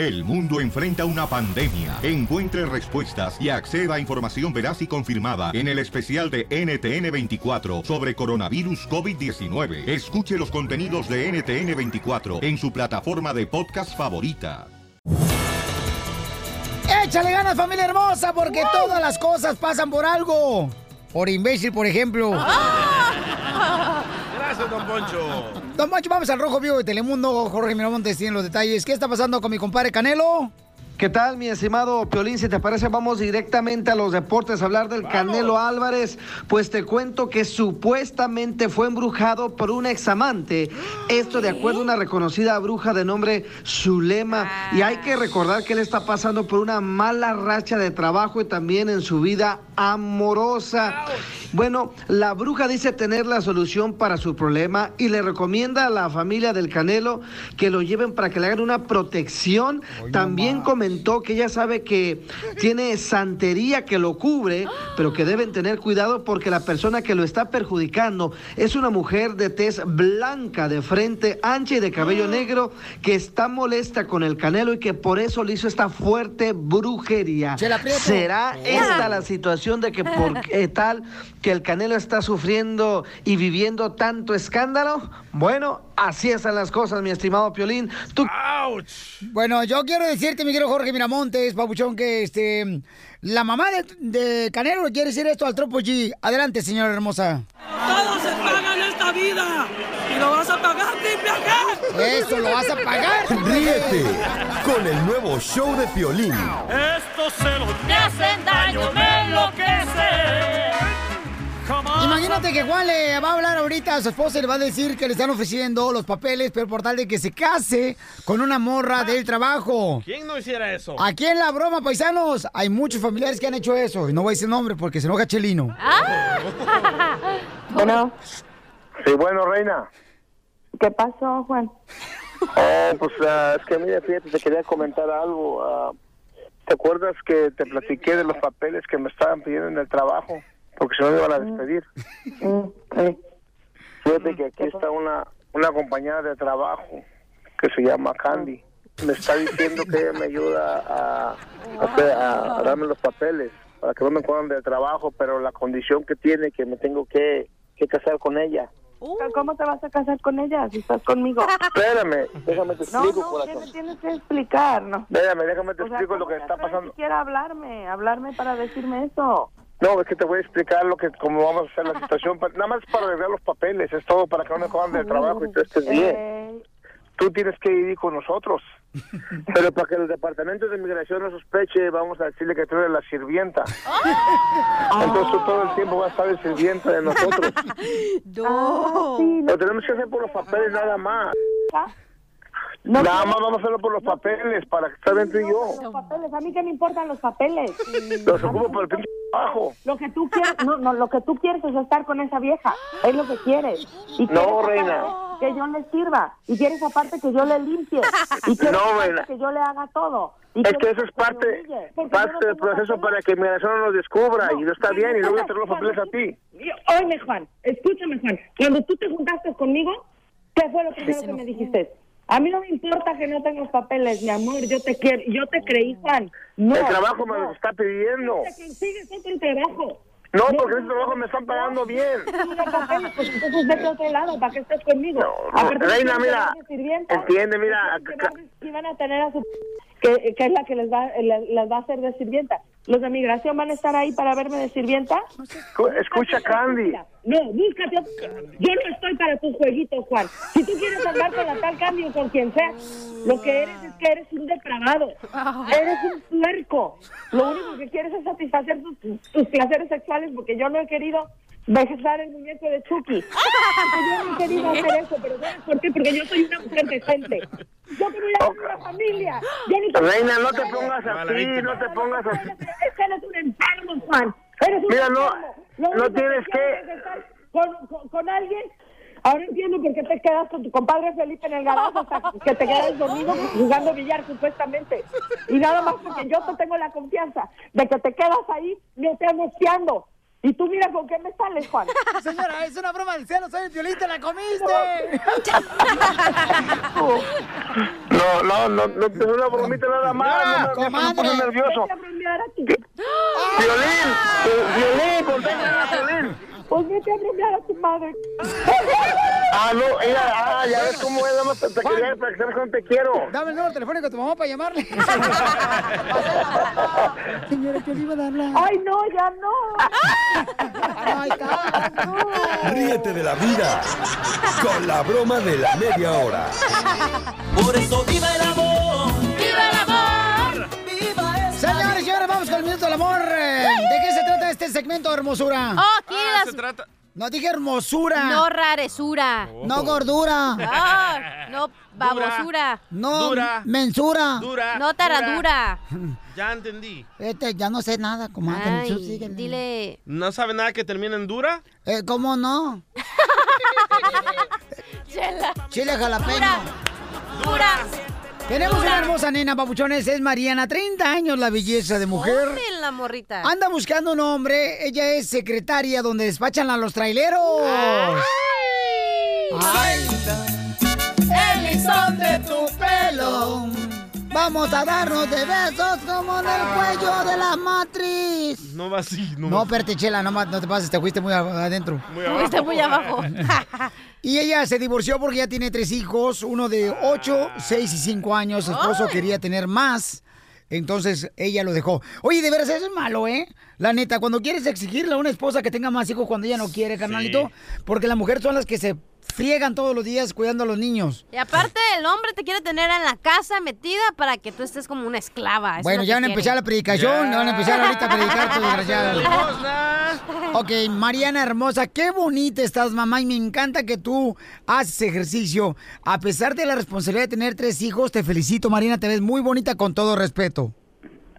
El mundo enfrenta una pandemia. Encuentre respuestas y acceda a información veraz y confirmada en el especial de NTN24 sobre coronavirus COVID-19. Escuche los contenidos de NTN24 en su plataforma de podcast favorita. Échale ganas, familia hermosa, porque todas las cosas pasan por algo. Por imbécil, por ejemplo. Don Poncho. Don Poncho, vamos al Rojo Vivo de Telemundo. Jorge Miramontes tiene los detalles. ¿Qué está pasando con mi compadre Canelo? ¿Qué tal, mi estimado Piolín? Si te parece, vamos directamente a los deportes a hablar del Canelo Álvarez. Pues te cuento que supuestamente fue embrujado por un examante. Esto de acuerdo a una reconocida bruja de nombre Zulema. Y hay que recordar que él está pasando por una mala racha de trabajo y también en su vida amorosa. Bueno, la bruja dice tener la solución para su problema y le recomienda a la familia del Canelo que lo lleven para que le hagan una protección. También comentó que ella sabe que tiene santería que lo cubre, pero que deben tener cuidado porque la persona que lo está perjudicando es una mujer de tez blanca, de frente ancha y de cabello negro, que está molesta con el Canelo y que por eso le hizo esta fuerte brujería. ¿Será esta la situación de que por eh, tal que el Canelo está sufriendo y viviendo tanto escándalo? Bueno, así están las cosas, mi estimado Piolín. Tú... Bueno, yo quiero decirte, mi querido Jorge Miramontes, papuchón, que este la mamá de, de Canelo le quiere decir esto al Tropo G. Adelante, señora hermosa. Todo se paga en esta vida. Y lo vas a pagar, triple Eso lo vas a pagar. Ríete con el nuevo show de Piolín. Estos celos me hacen daño, me enloquece. Imagínate que Juan le va a hablar ahorita a su esposa y le va a decir que le están ofreciendo los papeles, pero por tal de que se case con una morra del trabajo. ¿Quién no hiciera eso? Aquí en la broma, paisanos, hay muchos familiares que han hecho eso. Y no voy a decir nombre porque se enoja Chelino. Bueno, Sí, bueno, reina. ¿qué pasó, Juan? Oh, pues ah, es que mira, fíjate, te quería comentar algo. ah, ¿Te acuerdas que te platiqué de los papeles que me estaban pidiendo en el trabajo? Porque si no me iban a despedir. Fíjate que aquí está una, una compañera de trabajo que se llama Candy. Me está diciendo que ella me ayuda a, a a- a darme los papeles para que no me corran del trabajo, pero la condición que tiene que me tengo que, que casar con ella. ¿Cómo te vas a casar con ella si estás conmigo? Espérame, déjame te No, explico, no, ¿qué corazón. me tienes que explicar? No. Déjame, déjame te O sea, explico lo ¿cómo que está pasando. siquiera a hablarme, hablarme para decirme eso? No, es que te voy a explicar lo que, cómo vamos a hacer la situación. pa- Nada más para arreglar los papeles, es todo para que no me cojan del trabajo y tú estés bien. Eh, Tú tienes que ir con nosotros. Pero para que el departamento de inmigración no sospeche, vamos a decirle que tú eres la sirvienta. Entonces tú todo el tiempo vas a estar de sirvienta de nosotros. Ah, sí, Lo tenemos que hacer por los papeles nada más. No nada más vamos a hacerlo por los papeles, para que estar entre y yo. los papeles, a mí qué me importan los papeles. Los ocupo por el pinche trabajo. Lo que tú quieres, no, no, lo que tú quieres es estar con esa vieja, es lo que quieres. Y No, quieres reina. Que yo le sirva, y quieres aparte que yo le limpie, y quieres No, reina. que yo le haga todo. Y Es que eso es parte, parte no del proceso para que inmigración no nos descubra y no está bien y luego traer los papeles a ti. Oye, Juan, escúchame, Juan. Cuando tú te juntaste conmigo, ¿qué fue lo primero que me dijiste? A mí no me importa que no tengas papeles, mi amor. Yo te quiero, yo te creí, Juan. No, el trabajo me no. lo está pidiendo. Consigues otro trabajo. No, porque ese trabajo me están pagando bien. No pues entonces vete a otro lado para que estés conmigo. Aparte, Reina, ¿quién mira, entiende, mira, ¿Quién va a- quién van a tener a su que, que es la que les va les, les va a hacer de sirvienta. Los de migración van a estar ahí para verme de sirvienta. Escu- Escucha, Candy. No, búscate. Yo no estoy para tus jueguitos, Juan. Si tú quieres andar con la tal Candy o con quien sea, lo que eres es que eres un depravado. Eres un puerco. Lo único que quieres es satisfacer tus, tus placeres sexuales porque yo no he querido besar el muñeco de Chucky. Yo no he querido hacer eso, pero ¿sabes por qué? Porque yo soy una mujer decente. Yo te voy a una familia. Te- Reina, no te pongas así, no te pongas así. Es que eres un enfermo, Juan. Eres un Mira, no- enfermo. No que tienes estar Con, con, con alguien. Ahora entiendo por qué te quedas con tu compadre Felipe en el garaje hasta que te quedas dormido jugando billar supuestamente. Y nada más porque yo te tengo la confianza de que te quedas ahí me mosteando. Y tú mira con qué me sales, Juan. Señora, es una broma del cielo, soy el violín, te la comiste. No, no, no, no, es una bromita nada más. No, no, no, me comadre. pone nervioso. Vete a bromear a. Violín, Pues vete a bromear a tu madre. Ah, no, ella, ah, ya ves cómo es, nada más te, te quería para que sabes cuánto te quiero. Dame el número telefónico de tu mamá para llamarle. Señora, que le iba a darla. Ay, no, ya no. Ay, está. Ríete de la vida con la broma de la media hora. Por eso viva el amor. Del amor. ¿De qué se trata este segmento, hermosura? Oh, aquí Ah, las- se trata... No dije hermosura. No raresura. No gordura. No babosura. No Dura. mensura. Dura. No taradura. Ya entendí. Este, ya no sé nada, comadre. Ay, dile. ¿No sabe nada que termine en dura? Eh, ¿Cómo no? Chela. Chile jalapeño. Dura. Tenemos una hermosa nena, papuchones. Es Mariana, 30 años, la belleza de mujer. La morrita. Anda buscando un hombre. Ella es secretaria donde despachan a los traileros. Ay. El listón de tu pelo. Vamos a darnos de besos como en el cuello de la matriz. No va así. No, No, va espérate, chela, no, ma- no te pases, te fuiste muy a- adentro. muy Fuiste abajo. muy abajo. Y ella se divorció porque ya tiene tres hijos, uno de 8, 6 y 5 años. Su esposo quería tener más. Entonces ella lo dejó. Oye, de veras, eso es malo, ¿eh? La neta, cuando quieres exigirle a una esposa que tenga más hijos cuando ella no quiere, carnalito, porque las mujeres son las que se friegan todos los días cuidando a los niños. Y aparte, el hombre te quiere tener en la casa metida para que tú estés como una esclava. Eso bueno, es ya van a empezar la predicación, ya van a empezar ahorita a predicar, tu desgraciado. Limosna. Ok, Mariana hermosa, qué bonita estás, mamá, y me encanta que tú haces ejercicio. A pesar de la responsabilidad de tener tres hijos, te felicito, Mariana, te ves muy bonita con todo respeto.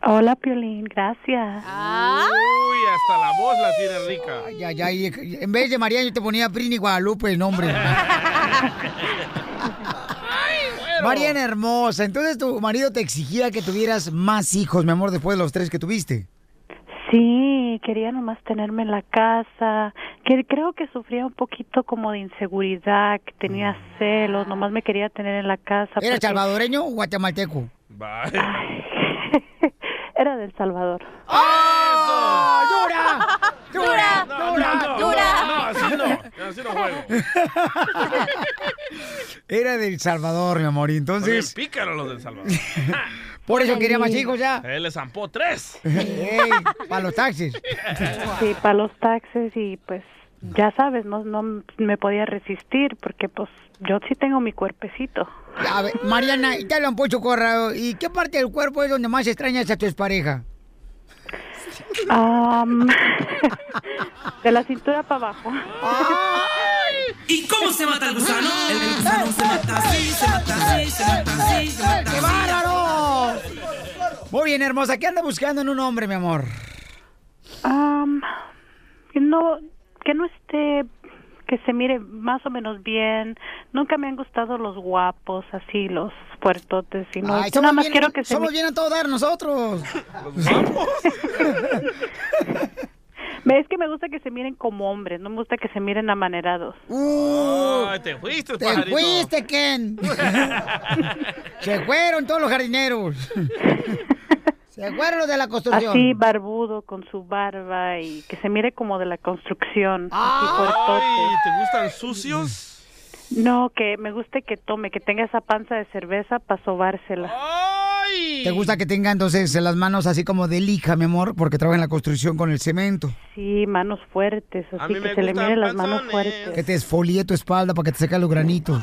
Hola, Piolín, gracias. Uy, hasta la voz la tiene rica. Ay, ay, ay, en vez de Mariana yo te ponía Prini Guadalupe el nombre. Mariana hermosa, entonces tu marido te exigía que tuvieras más hijos, mi amor, después de los tres que tuviste. Sí, quería nomás tenerme en la casa, que creo que sufría un poquito como de inseguridad, que tenía celos, nomás me quería tener en la casa. ¿Era porque- salvadoreño o guatemalteco? Bye. Era del Salvador. ¡Ah! ¡Dura! ¡Dura! No, ¡Dura! no, no, ¡Dura! no, así no. Así no juego. Era del Salvador, mi amor, entonces pícaros los del Salvador. por eso quería más hijos ya. Él le zampó tres. para los taxis. Sí, para los taxes y pues ya sabes, no, no me podía resistir porque pues yo sí tengo mi cuerpecito. A ver, Mariana, te hablan Pocho Corrado. ¿Y qué parte del cuerpo es donde más extrañas a tu expareja? Am, de la cintura para abajo. ¿Y cómo se mata el gusano? El gusano se mata así, se mata así, se mata así, se mata ¡Qué bárbaro! Muy bien, hermosa. ¿Qué anda buscando en un hombre, mi amor? Am, que no, que no esté, que se mire más o menos bien. Nunca me han gustado los guapos, así los puertotes, sino Ay, yo nada más bien, quiero que se somos mi- bien a todo dar nosotros. Me- Es que me gusta que se miren como hombres, no me gusta que se miren amanerados. Uh, te fuiste, te pajarito. fuiste, Ken. Se fueron todos los jardineros. Se fueron los de la construcción. Así barbudo, con su barba y que se mire como de la construcción. Ay. ¿te gustan sucios? No, que me guste que tome, que tenga esa panza de cerveza para sobársela. ¡Ay! ¿Te gusta que tenga entonces las manos así como de lija, mi amor? Porque trabaja en la construcción con el cemento. Sí, manos fuertes, A así que se le gustan mire las manos panzones. fuertes. Que te esfolie tu espalda para que te seque los granitos.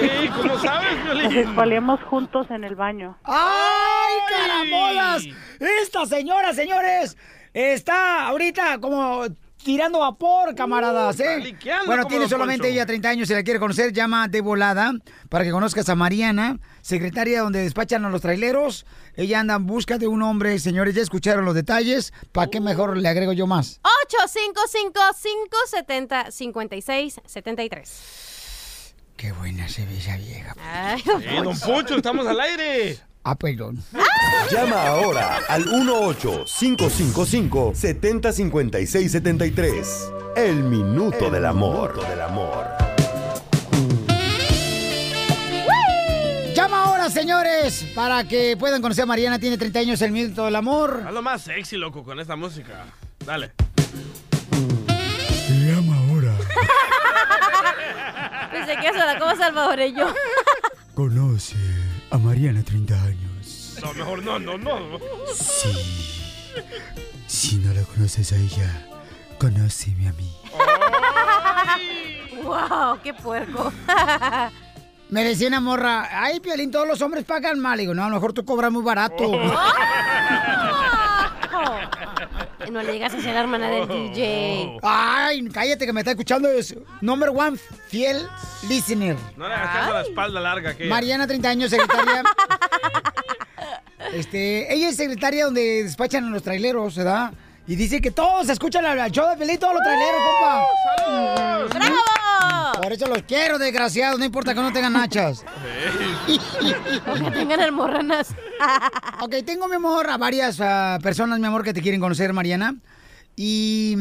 ¡Ey! ¿Cómo sabes, Nos Violín? exfoliamos juntos en el baño. ¡Ay, carambolas! Esta señora, señores, está ahorita como tirando vapor, camaradas, Está ¿eh? Bueno, tiene solamente Poncho. ella 30 años, si la quiere conocer, llama de volada para que conozcas a Mariana, secretaria donde despachan a los traileros. Ella anda en busca de un hombre, señores, ya escucharon los detalles. ¿Para qué mejor le agrego yo más? 855-570-5673. Qué buena se ve esa vieja. Ay, ¡Eh, don Poncho, estamos al aire! Ah, perdón. Llama ahora al 1-8-555-705673. El minuto del amor. del amor. Señores, para que puedan conocer a Mariana. Tiene 30 años, el minuto del amor. Hazlo más sexy, loco, con esta música. Dale. Llama ahora. Pensé que eso era como salvadoreño. Conoce a Mariana, 30 años. No, mejor no, no, no. Sí. Si no la conoces a ella, conóceme a mí. wow, qué puerco. Me decía una morra, ay, Piolín, todos los hombres pagan mal. Y digo, no, a lo mejor tú cobras muy barato. no le digas a la hermana del DJ. Ay, cállate que me está escuchando. Es number one fiel listener. No le hagas caso a la espalda larga que Mariana, 30 años, secretaria. este, ella es secretaria donde despachan a los traileros, ¿verdad? Y dice que todos escuchan al show de Pelín, todos los traileros, compa. ¡Bravo! Por eso los quiero, desgraciados. No importa que no tengan nachas. Que tengan almorranas. ok, tengo, mi amor, a varias ah, personas, mi amor, que te quieren conocer, Mariana. Y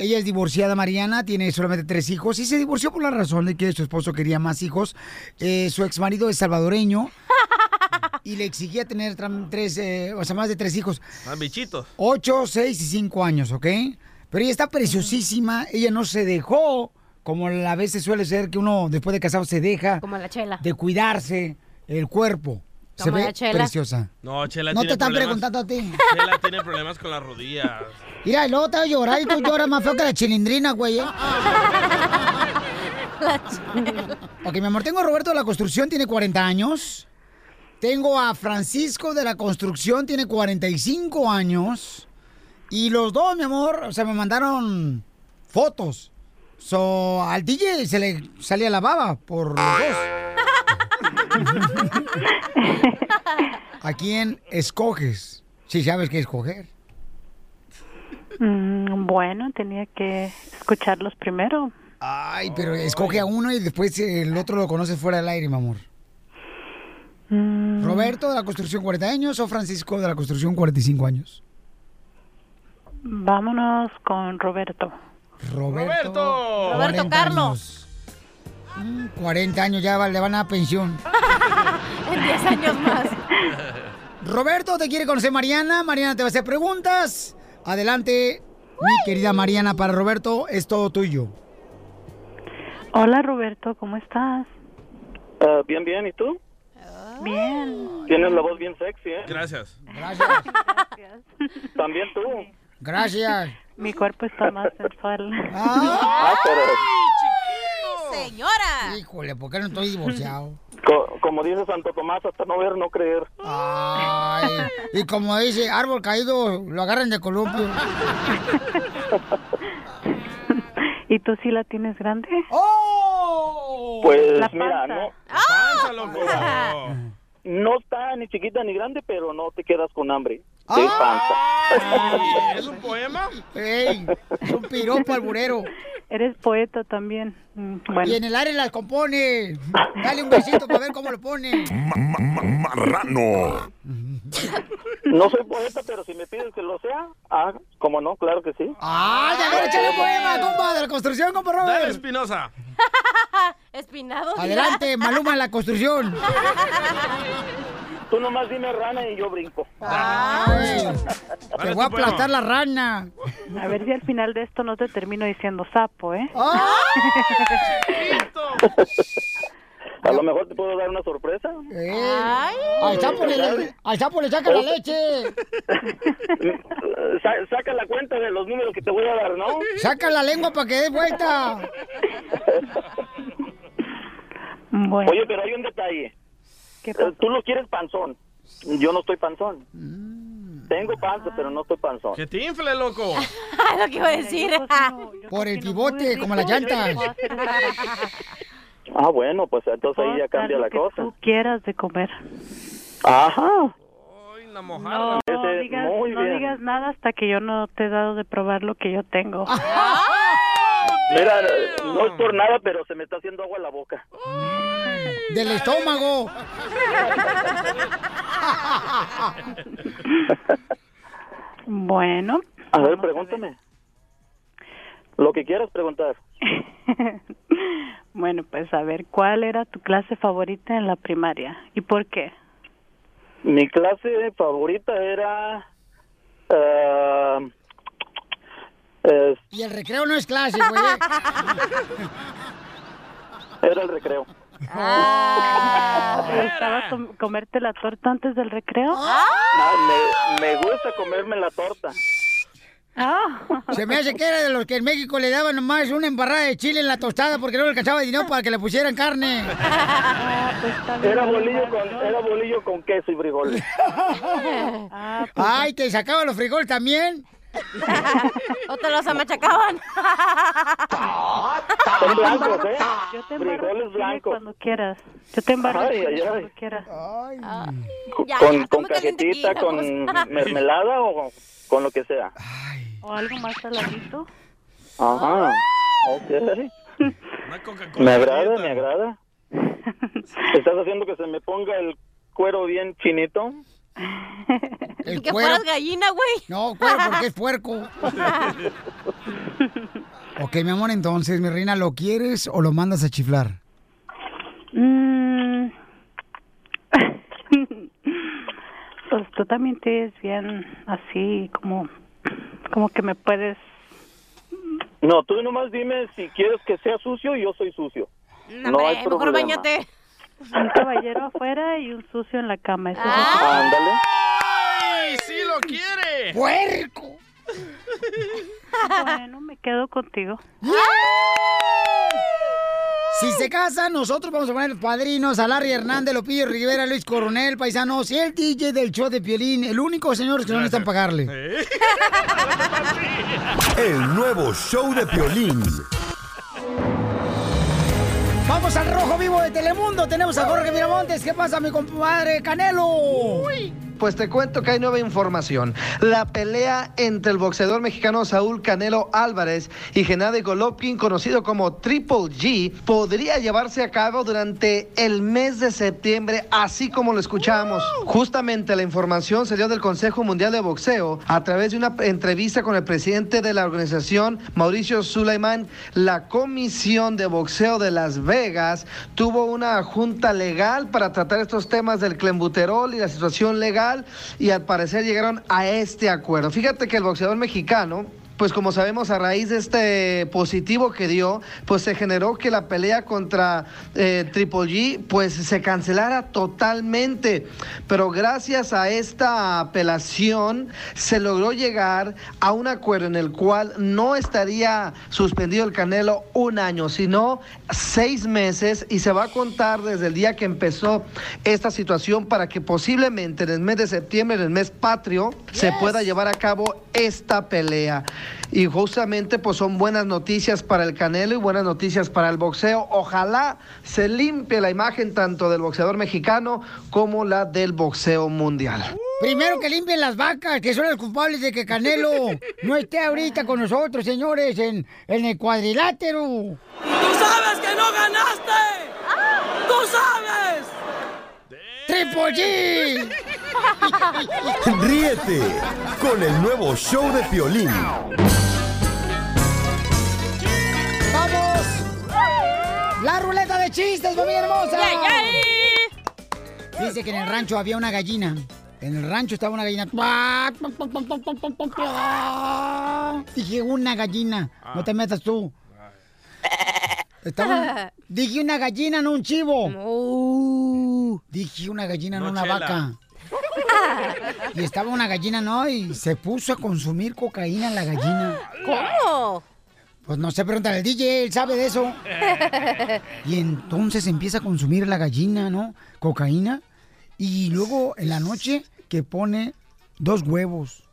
ella es divorciada, Mariana, tiene solamente tres hijos y se divorció por la razón de que su esposo quería más hijos. Eh, su ex marido es salvadoreño y le exigía tener tres, eh, o sea, más de tres hijos. Más bichitos. Ocho, seis y cinco años, ¿ok? Pero ella está preciosísima, ella no se dejó, como a veces suele ser que uno después de casado se deja Como la chela. de cuidarse el cuerpo. Se Como ve la Chela. preciosa. No, Chela No tiene te están problemas. preguntando a ti. Chela tiene problemas con las rodillas. Mira, y luego te vas a llorar y tú lloras más feo que la chilindrina, güey. ¿eh? ok, mi amor, tengo a Roberto de la Construcción, tiene 40 años. Tengo a Francisco de la Construcción, tiene 45 años. Y los dos, mi amor, o sea, me mandaron fotos. So, al DJ se le salía la baba por los dos. ¿A quién escoges? Si sabes qué escoger. Mm, bueno, tenía que escucharlos primero. Ay, pero escoge a uno y después el otro lo conoces fuera del aire, mi amor. Mm, ¿Roberto de la construcción 40 años o Francisco de la construcción 45 años? Vámonos con Roberto. Roberto. Roberto 40 Carlos. años. Mm, 40 años ya va- le van a dar pensión. En 10 años más. Roberto te quiere conocer Mariana. Mariana te va a hacer preguntas. Adelante, mi querida Mariana, para Roberto es todo tuyo. Hola Roberto, ¿cómo estás? Ah, bien, bien, ¿y tú? Bien. Tienes la voz bien sexy, ¿eh? Gracias. Gracias. También tú. Gracias. Mi cuerpo está más sensual. Ah, pero Señora. Híjole, ¿por qué no estoy divorciado? co- como dice Santo Tomás, hasta no ver, no creer. Ay, y como dice, árbol caído, lo agarran de columpio. ¿Y tú sí la tienes grande? ¡Oh! Pues La mira, no, loco. no está ni chiquita ni grande, pero no te quedas con hambre. Ah. De panza. Ay, ¿Es un poema? ¡Ey! Es un piropo alburero. Eres poeta también. Mm, Bueno, Y en el aire las compone. Dale un besito para ver cómo lo pone. Ma- ma- marrano. No soy poeta, pero si me pides que lo sea, ah, ¿cómo no? Claro que sí. ¡Ay, a ver, échale un poema, compa, de la construcción, compa Dale, Robert! Espinosa. Espinado. Adelante, Maluma la construcción. Tú nomás dime rana y yo brinco. Ay, te voy a aplastar la rana. a ver si al final de esto no te termino diciendo sapo, ¿eh? A lo mejor te puedo dar una sorpresa. Eh, Ay. al, sapo le, al sapo le saca la leche. Sa- saca la cuenta de los números que te voy a dar, ¿no? Saca la lengua para que dé vuelta. Bueno, Oye, pero hay un detalle. ¿Qué Eh? Tú lo quieres panzón. Yo no estoy panzón. Tengo panza, pero no estoy panzón. Que te infle, loco. Lo que iba a decir. Cocino- yo Por el pivote, como las rico, llantas. puedo hacer- Ah, bueno, pues entonces ahí ya cambia la lo que cosa. tú quieras de comer. Ajá. Ay, la mojada. No, Ese, digas, muy no bien. digas nada hasta que yo no te he dado de probar lo que yo tengo. Mira, no es por nada, pero se me está haciendo agua la boca. Del estómago. Bueno. A ver, pregúntame. Lo que quieras preguntar. Bueno, pues a ver, ¿cuál era tu clase favorita en la primaria y por qué? Mi clase favorita era... ah, es- Y el recreo no es clase, güey. era el recreo. ¿Te gustaba com- comerte la torta antes del recreo? Ah, me, me gusta comerme la torta. Se me hace que era de los que en México le daban nomás una embarrada de chile en la tostada porque no le alcanzaba dinero para que le pusieran carne. Era bolillo con, era bolillo con queso y frijoles. Ay, ¿te sacaban los frijoles también? ¿O te los amachacaban? Son blancos, ¿eh? Yo te embarro chile blancos. cuando quieras. Yo te embarro Ay, ay, ay. cuando quieras. Con, Ya, con, ya, con cajetita, con pues. mermelada o con lo que sea. ¿O algo más saladito? Ajá. Ok. Me agrada, me agrada. ¿Estás haciendo que se me ponga el cuero bien chinito? El que fueras gallina, güey. No, cuero porque es puerco. ok, mi amor, entonces, mi reina, ¿lo quieres o lo mandas a chiflar? Mm. pues tú también te ves bien así, como, como que me puedes... No, tú nomás dime si quieres que sea sucio y yo soy sucio. No, hay mejor problema. bañate. Un caballero afuera y un sucio en la cama. Eso es Ándale. ¡Ay, sí lo quiere! ¡Puerco! Bueno, me quedo contigo. Si se casan, nosotros vamos a poner padrinos a Larry Hernández, Lopillo Rivera, Luis Coronel, Paisanos y el DJ del show de Piolín, el único señor que no necesitan pagarle. El nuevo show de Piolín. Vamos al rojo vivo de Telemundo. Tenemos a Jorge Miramontes. ¿Qué pasa, mi compadre Canelo? Pues te cuento que hay nueva información. La pelea entre el boxeador mexicano Saúl Canelo Álvarez y Gennady Golovkin, conocido como Triple G, podría llevarse a cabo durante el mes de septiembre, así como lo escuchamos. Justamente la información se dio del Consejo Mundial de Boxeo a través de una entrevista con el presidente de la organización, Mauricio Suleiman. La Comisión de Boxeo de Las Vegas tuvo una junta legal para tratar estos temas del clenbuterol y la situación legal y al parecer llegaron a este acuerdo. Fíjate que el boxeador mexicano pues como sabemos, a raíz de este positivo que dio, pues se generó que la pelea contra eh, Triple G, pues se cancelara totalmente. Pero gracias a esta apelación, se logró llegar a un acuerdo en el cual no estaría suspendido el Canelo un año, sino seis meses y se va a contar desde el día que empezó esta situación para que posiblemente en el mes de septiembre, en el mes patrio, se pueda llevar a cabo esta pelea. Y justamente pues son buenas noticias para el Canelo y buenas noticias para el boxeo. Ojalá se limpie la imagen tanto del boxeador mexicano como la del boxeo mundial. Primero que limpien las vacas, que son los culpables de que Canelo no esté ahorita con nosotros, señores, en, en el cuadrilátero. ¡Tú sabes que no ganaste! ¡Tú sabes! ¡Triple G! Ríete con el nuevo show de Piolín. ¡Vamos! ¡La ruleta de chistes, familia hermosa! Dice que en el rancho había una gallina. En el rancho estaba una gallina. Dije una gallina. No te metas tú. Estaba- Dije una gallina, no un chivo. Dije una gallina, no, una vaca. Y estaba una gallina, ¿no? Y se puso a consumir cocaína la gallina. ¿Cómo? Pues no sé, pregúntale al DJ, él sabe de eso. Y entonces empieza a consumir la gallina, ¿no? Cocaína. Y luego en la noche que pone dos huevos.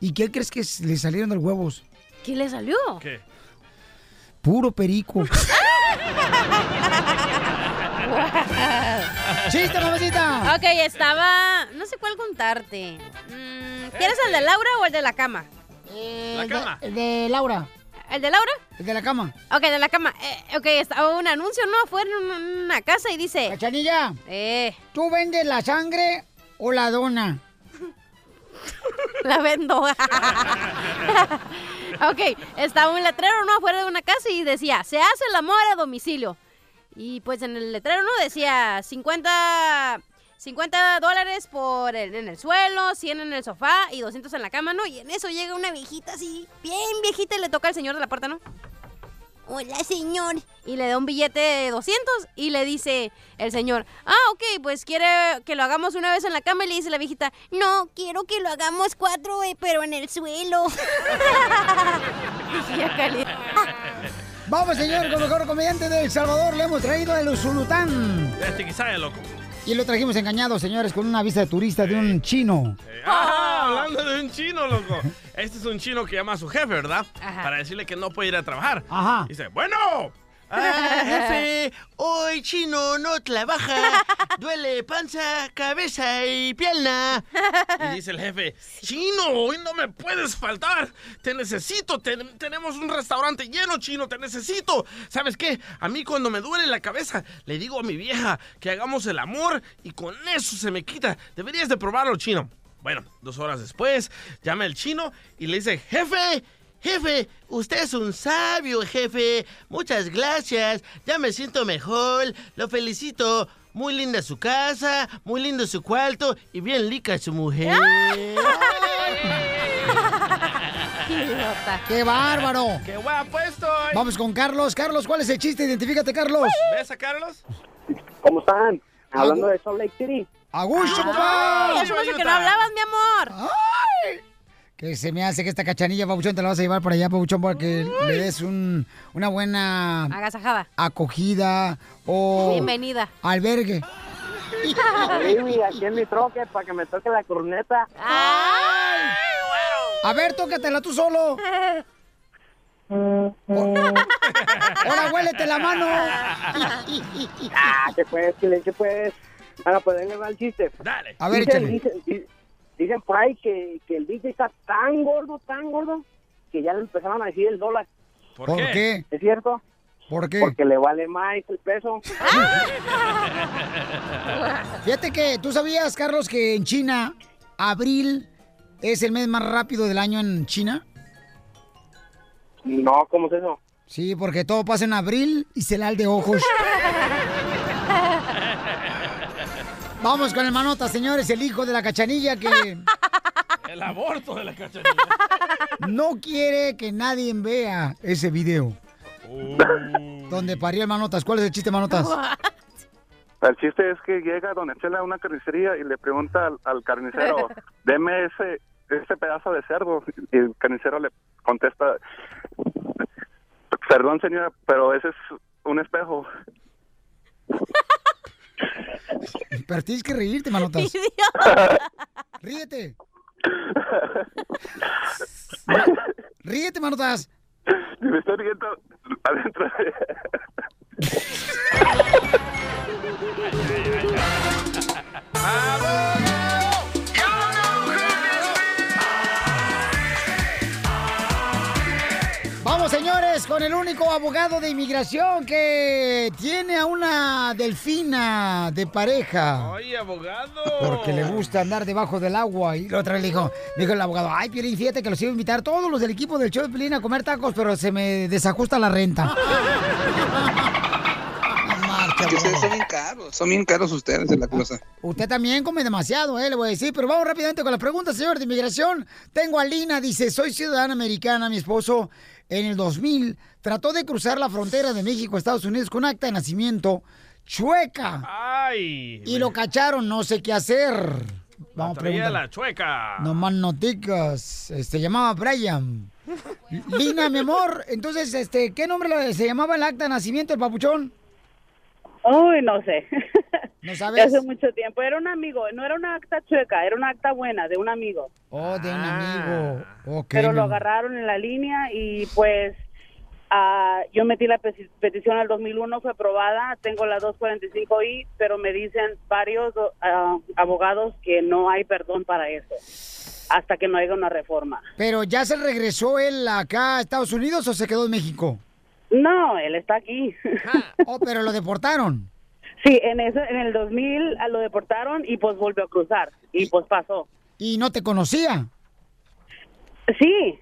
¿Y qué crees que le salieron de los huevos? ¿Qué le salió? ¿Qué? Puro perico. ¡Chiste, mamacita! Ok, estaba. No sé cuál contarte. Mm, ¿Quieres el de Laura o el de la cama? El de, el de Laura. ¿El de Laura? El de la cama. Ok, de la cama. Eh, ok, estaba un anuncio, ¿no? Afuera en un- una casa y dice... Cachanilla. Eh. ¿Tú vendes la sangre o la dona? La vendo. ok, estaba un letrero, ¿no? Afuera de una casa y decía, se hace el amor a domicilio. Y pues en el letrero, ¿no? Decía 50, 50 dólares por el- en el suelo, 100 en el sofá y 200 en la cama, ¿no? Y en eso llega una viejita así, bien viejita y le toca al señor de la puerta, ¿no? Hola, señor. Y le da un billete de 200 y le dice el señor, ah, ok, pues quiere que lo hagamos una vez en la cama y le dice la viejita, no, quiero que lo hagamos cuatro, eh, pero en el suelo. Vamos, señor, con el mejor comediante de El Salvador. Le hemos traído el Usulután. Este quizá es loco. Y lo trajimos engañado, señores, con una vista de turista de un chino. Ah, hablando de un chino, loco. Este es un chino que llama a su jefe, ¿verdad? Ajá. Para decirle que no puede ir a trabajar. Ajá. Dice, bueno. Ah, jefe, hoy chino no trabaja. Duele panza, cabeza y pierna. Y dice el jefe, chino, hoy no me puedes faltar. Te necesito. Ten- tenemos un restaurante lleno, chino. Te necesito. ¿Sabes qué? A mí cuando me duele la cabeza, le digo a mi vieja que hagamos el amor y con eso se me quita. Deberías de probarlo, chino. Bueno, dos horas después, llama el chino y le dice, jefe, Jefe, usted es un sabio, jefe. Muchas gracias. Ya me siento mejor. Lo felicito. Muy linda su casa, muy lindo su cuarto y bien lica su mujer. ¡Qué bárbaro! ¡Qué guapo estoy! Vamos con Carlos. Carlos, ¿cuál es el chiste? Identifícate, Carlos. ¿Ves a Carlos? ¿Cómo están? Hablando de Salt Lake City. ¡A gusto, Ay, papá! mucho que no hablabas, mi amor. Que se me hace que esta cachanilla, Pabuchón, te la vas a llevar para allá, Pabuchón, para que le des un, una buena Agasajada. acogida o Bienvenida. albergue. Sí, aquí en mi troque para que me toque la corneta. A ver, tócatela tú solo. Ahora huélete la mano. Ah, ¿qué pues? ¿Qué, qué pues? Ahora pues va el chiste. Dale. A ver, dicen, dicen por ahí que, que el DJ está tan gordo, tan gordo, que ya le empezaron a decir el dólar. ¿Por, ¿Por qué? ¿Es cierto? ¿Por qué? Porque le vale más el peso. Fíjate que tú sabías, Carlos, que en China, abril es el mes más rápido del año en China. No, ¿cómo es eso? Sí, porque todo pasa en abril y se le da el de ojos. Vamos con el manota, señores, el hijo de la cachanilla que El aborto de la cachanilla. no quiere que nadie vea ese video. Donde parió el manotas. ¿Cuál es el chiste, manotas? El chiste es que llega Don Echela a una carnicería y le pregunta al, al carnicero, deme ese, ese pedazo de cerdo. Y el carnicero le contesta, perdón señora, pero ese es un espejo. Pero tienes que reírte, manotas. Ríete. Ríete, manotas. Me estoy riendo adentro de... Vamos, con el único abogado de inmigración que tiene a una delfina de pareja. Oye, abogado. Porque le gusta andar debajo del agua. Y la otra le dijo, dijo el abogado, ay, Piolín, fíjate que los iba a invitar todos los del equipo del show de Piolín a comer tacos, pero se me desajusta la renta. Que ustedes son bien caros, son bien caros ustedes en la cosa. Usted también come demasiado, eh, le voy a decir. Pero vamos rápidamente con las preguntas, señor de inmigración. Tengo a Lina, dice, soy ciudadana americana, mi esposo en el 2000 trató de cruzar la frontera de México a Estados Unidos con acta de nacimiento chueca. Ay. Y lo cacharon, no sé qué hacer. Vamos a la chueca. No más noticas. Este, llamaba Brian. Lina, mi amor, entonces, este, ¿qué nombre se llamaba el acta de nacimiento del papuchón? Uy, no sé. ¿No sabes? hace mucho tiempo. Era un amigo, no era una acta chueca, era una acta buena de un amigo. Oh, de un amigo. Ok. Pero lo agarraron en la línea y pues ah, yo metí la peti- petición al 2001, fue aprobada, tengo la 245I, pero me dicen varios ah, abogados que no hay perdón para eso. hasta que no haya una reforma. Pero ya se regresó él acá a Estados Unidos o se quedó en México? No, él está aquí. Oh, pero lo deportaron. Sí, en eso, en el 2000 a- lo deportaron y pues volvió a cruzar y pues pasó. ¿Y no te conocía? Sí.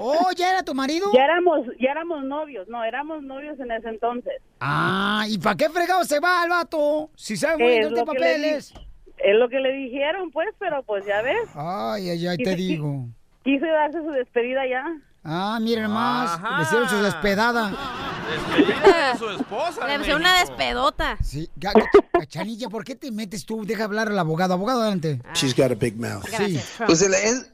Oh, ¿ya era tu marido? Ya éramos, ya éramos novios, no, éramos novios en ese entonces. Ah, ¿y para qué fregado se va el vato? Si sabe muy le papeles. Es lo que le dijeron, pues, pero pues ya ves. Ay, ay, ay, te digo. Quiso darse su despedida ya. Ah, miren más, le hicieron su despedada. Despedida de su esposa. Le en pusieron una despedota. Sí, Cachanilla, ¿por qué te metes tú? Deja hablar al abogado. Abogado, adelante. She's got a big mouth. Sí. Pues el- es-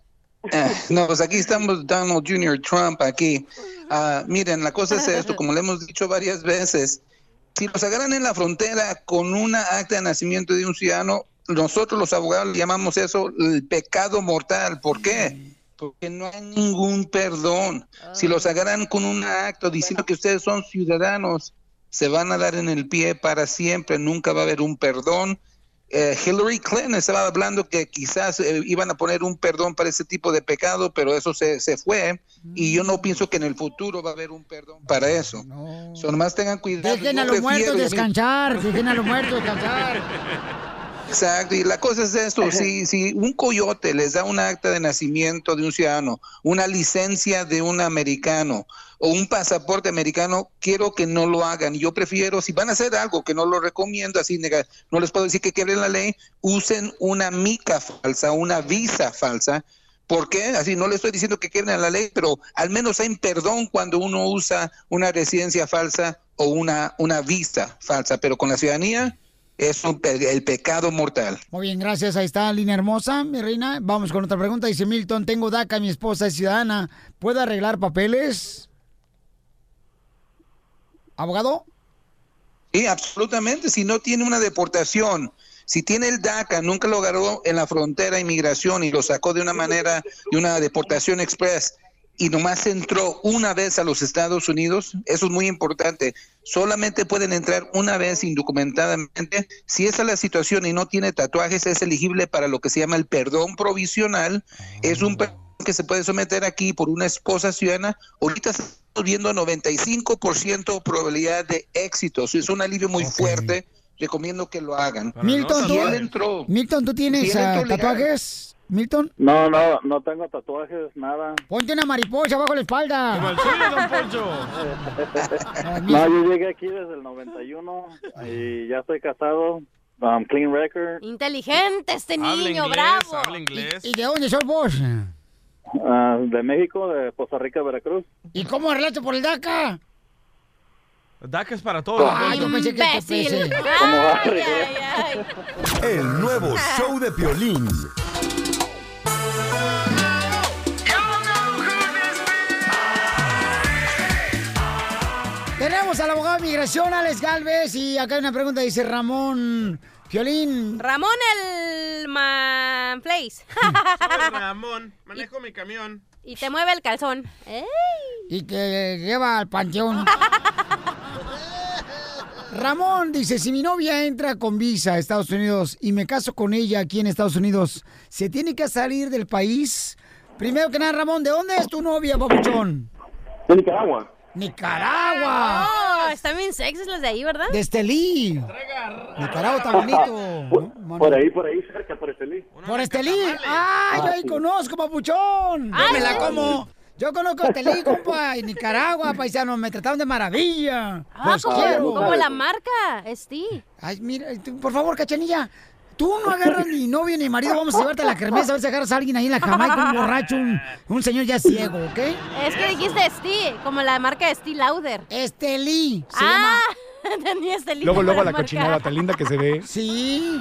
eh, no, pues aquí estamos Donald Jr. Trump aquí. Ah, miren, la cosa es esto, como le hemos dicho varias veces, si los agarran en la frontera con una acta de nacimiento de un ciudadano, nosotros los abogados le llamamos eso el pecado mortal. ¿Por qué? Porque no hay ningún perdón. Si los agarran con un acto diciendo que ustedes son ciudadanos, se van a dar en el pie para siempre, nunca va a haber un perdón. Eh, Hillary Clinton estaba hablando que quizás eh, iban a poner un perdón para ese tipo de pecado, pero eso se, se fue y yo no pienso que en el futuro va a haber un perdón para eso. So, nomás tengan cuidado. Dejen a los muertos descansar. Dejen a los muertos descansar. Exacto, y la cosa es esto, si, si un coyote les da un acta de nacimiento de un ciudadano, una licencia de un americano o un pasaporte americano, quiero que no lo hagan. Yo prefiero, si van a hacer algo que no lo recomiendo, así no les puedo decir que quieren la ley, usen una mica falsa, una visa falsa. ¿Por qué? Así no le estoy diciendo que quieren la ley, pero al menos hay perdón cuando uno usa una residencia falsa o una, una visa falsa, pero con la ciudadanía es un pe- el pecado mortal. Muy bien, gracias. Ahí está, línea hermosa, mi reina. Vamos con otra pregunta. Dice Milton, tengo DACA, mi esposa es ciudadana. ¿Puedo arreglar papeles? ¿Abogado? Sí, absolutamente. Si no tiene una deportación, si tiene el DACA, nunca lo agarró en la frontera de inmigración y lo sacó de una manera, de una deportación express, y nomás entró una vez a los Estados Unidos, eso es muy importante. Solamente pueden entrar una vez indocumentadamente. Si esa es la situación y no tiene tatuajes, es elegible para lo que se llama el perdón provisional. Es un perdón que se puede someter aquí por una esposa ciudadana. Ahorita estamos viendo 95% probabilidad de éxito. Es un alivio muy fuerte. Recomiendo que lo hagan. Milton, Si ¿tú, él entró, Milton, ¿tú tienes Si él ah, entró legal. tatuajes? Milton, No, no, no tengo tatuajes, nada. ponte una mariposa bajo la espalda. Como el suyo, don Poncho. No, yo llegué aquí desde el 91 y ya estoy casado. Um, clean record. Inteligente este Habla niño, inglés, bravo. habla inglés. ¿Y de dónde sos vos? Ah, de México, de Costa Rica, Veracruz. ¿Y cómo arreglaste por el DACA? DACA es para todos. Ah, yo pensé que. Ay, ay, ay. El nuevo show de Piolín. Tenemos al abogado de migración, Alex Galvez, y acá hay una pregunta, dice Ramón Violín. Ramón el Manflays. Soy Ramón, manejo mi camión. y te mueve el calzón. ¡Ey! Y que lleva al panteón. Ramón dice, si mi novia entra con visa a Estados Unidos y me caso con ella aquí en Estados Unidos, ¿se tiene que salir del país? Primero que nada, Ramón, ¿de dónde es tu novia, papuchón? De Nicaragua. Nicaragua. Oh, están bien sexys los de ahí, ¿verdad? De Estelí. Nicaragua está bonito. ¿no? Por ahí, por ahí, cerca, por Estelí. Por Estelí. ¡Ay, yo ahí sí. conozco, papuchón! Yo Ah, me la ¿sí? como. Yo conozco a Estelí, compa, en Nicaragua, paisanos. Me trataron de maravilla. Ah, Los como, quiero. como la marca, Esti. Ay, mira, por favor, cachanilla. Tú no agarras ni novio ni marido. Vamos a llevarte a la kermés a ver si agarras a alguien ahí en la Jamaica, un borracho, un, un señor ya ciego, ¿ok? Es que dijiste Esti, como la marca Esti Lauder. Estelí. Se ah, tenía. Luego, luego la marca. cochinada tan linda que se ve. Sí.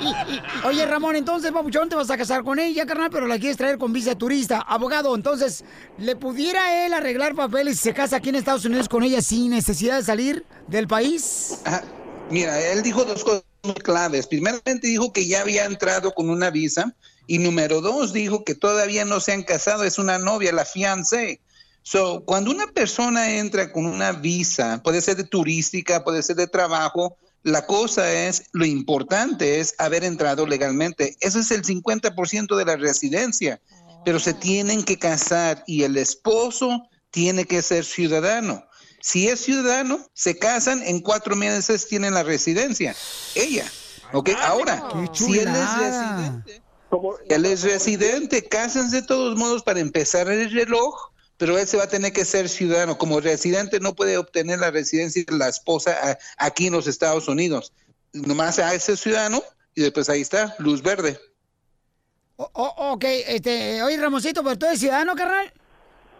Oye, Ramón, entonces, papuchón, te vas a casar con ella, carnal, pero la quieres traer con visa turista. Abogado, entonces, ¿le pudiera él arreglar papeles si se casa aquí en Estados Unidos con ella sin necesidad de salir del país? Ajá. Mira, él dijo dos cosas muy claves. Primeramente dijo que ya había entrado con una visa y número dos dijo que todavía no se han casado, es una novia, la fiancé. So, cuando una persona entra con una visa, puede ser de turística, puede ser de trabajo, La cosa es, lo importante es haber entrado legalmente. Ese es el 50% de la residencia, pero se tienen que casar y el esposo tiene que ser ciudadano. Si es ciudadano, se casan, en cuatro meses tienen la residencia. Ella. ¿Ok? Ahora, si él es residente, él es residente, cásense de todos modos para empezar el reloj, pero él se va a tener que ser ciudadano. Como residente no puede obtener la residencia de la esposa a- aquí en los Estados Unidos. Nomás a ese ciudadano y después ahí está, luz verde. O- ok, este, oye, Ramoncito, ¿pero tú eres ciudadano, carnal?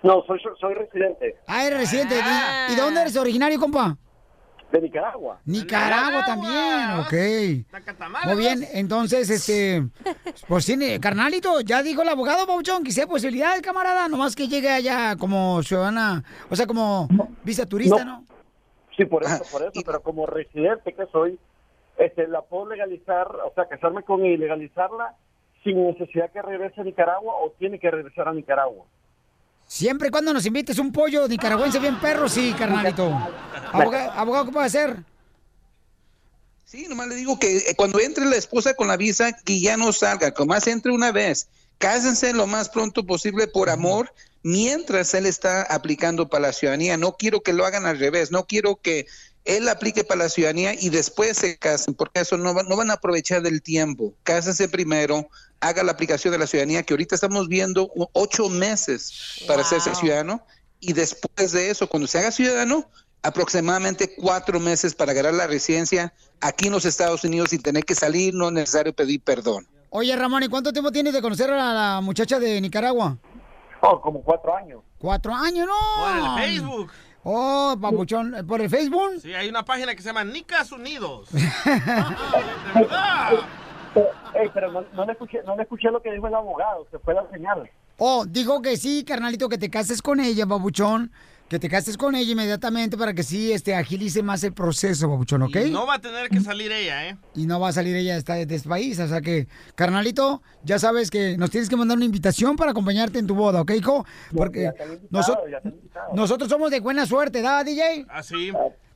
No, soy, soy residente. Ah, eres residente. ¿Y- ¿Y de dónde eres originario, compa? De Nicaragua. Nicaragua también, ok. Muy bien, entonces, este, pues tiene, carnalito, ya dijo el abogado Bauchón que sea posibilidad, camarada, nomás que llegue allá como ciudadana, o sea, como visa turista, ¿no? Sí, por eso, por eso, pero como residente que soy, este, la puedo legalizar, o sea, casarme con ella y legalizarla sin necesidad que regrese a Nicaragua o tiene que regresar a Nicaragua. Siempre y cuando nos invites un pollo nicaragüense bien perro, sí, carnalito. Abogado, abogado, ¿qué puede hacer? Sí, nomás le digo que eh, cuando entre la esposa con la visa, que ya no salga, que más entre una vez. Cásense lo más pronto posible por amor, mientras él está aplicando para la ciudadanía. No quiero que lo hagan al revés, no quiero que él aplique para la ciudadanía y después se casen, porque eso no, va- no van a aprovechar del tiempo. Cásense primero, haga la aplicación de la ciudadanía, que ahorita estamos viendo ocho meses para hacerse ciudadano, y después de eso, cuando se haga ciudadano, aproximadamente cuatro meses para ganar la residencia aquí en los Estados Unidos y tener que salir, no es necesario pedir perdón. Oye, Ramón, ¿y cuánto tiempo tienes de conocer a la muchacha de Nicaragua? Oh, como cuatro años. Cuatro años, ¿no? Por el Facebook. Oh, papuchón, ¿por el Facebook? Sí, hay una página que se llama Nicas Unidos. Ey, pero no, no le escuché, no le escuché lo que dijo el abogado, se fue la señal. Oh, digo que sí, carnalito, que te cases con ella, babuchón. Que te cases con ella inmediatamente para que sí este, agilice más el proceso, babuchón, ¿ok? Y no va a tener que salir ella, ¿eh? Y no va a salir ella de, esta- de este país. O sea que, carnalito, ya sabes que nos tienes que mandar una invitación para acompañarte en tu boda, ¿ok, hijo? Porque noso- nosotros somos de buena suerte, ¿da, DJ? Así.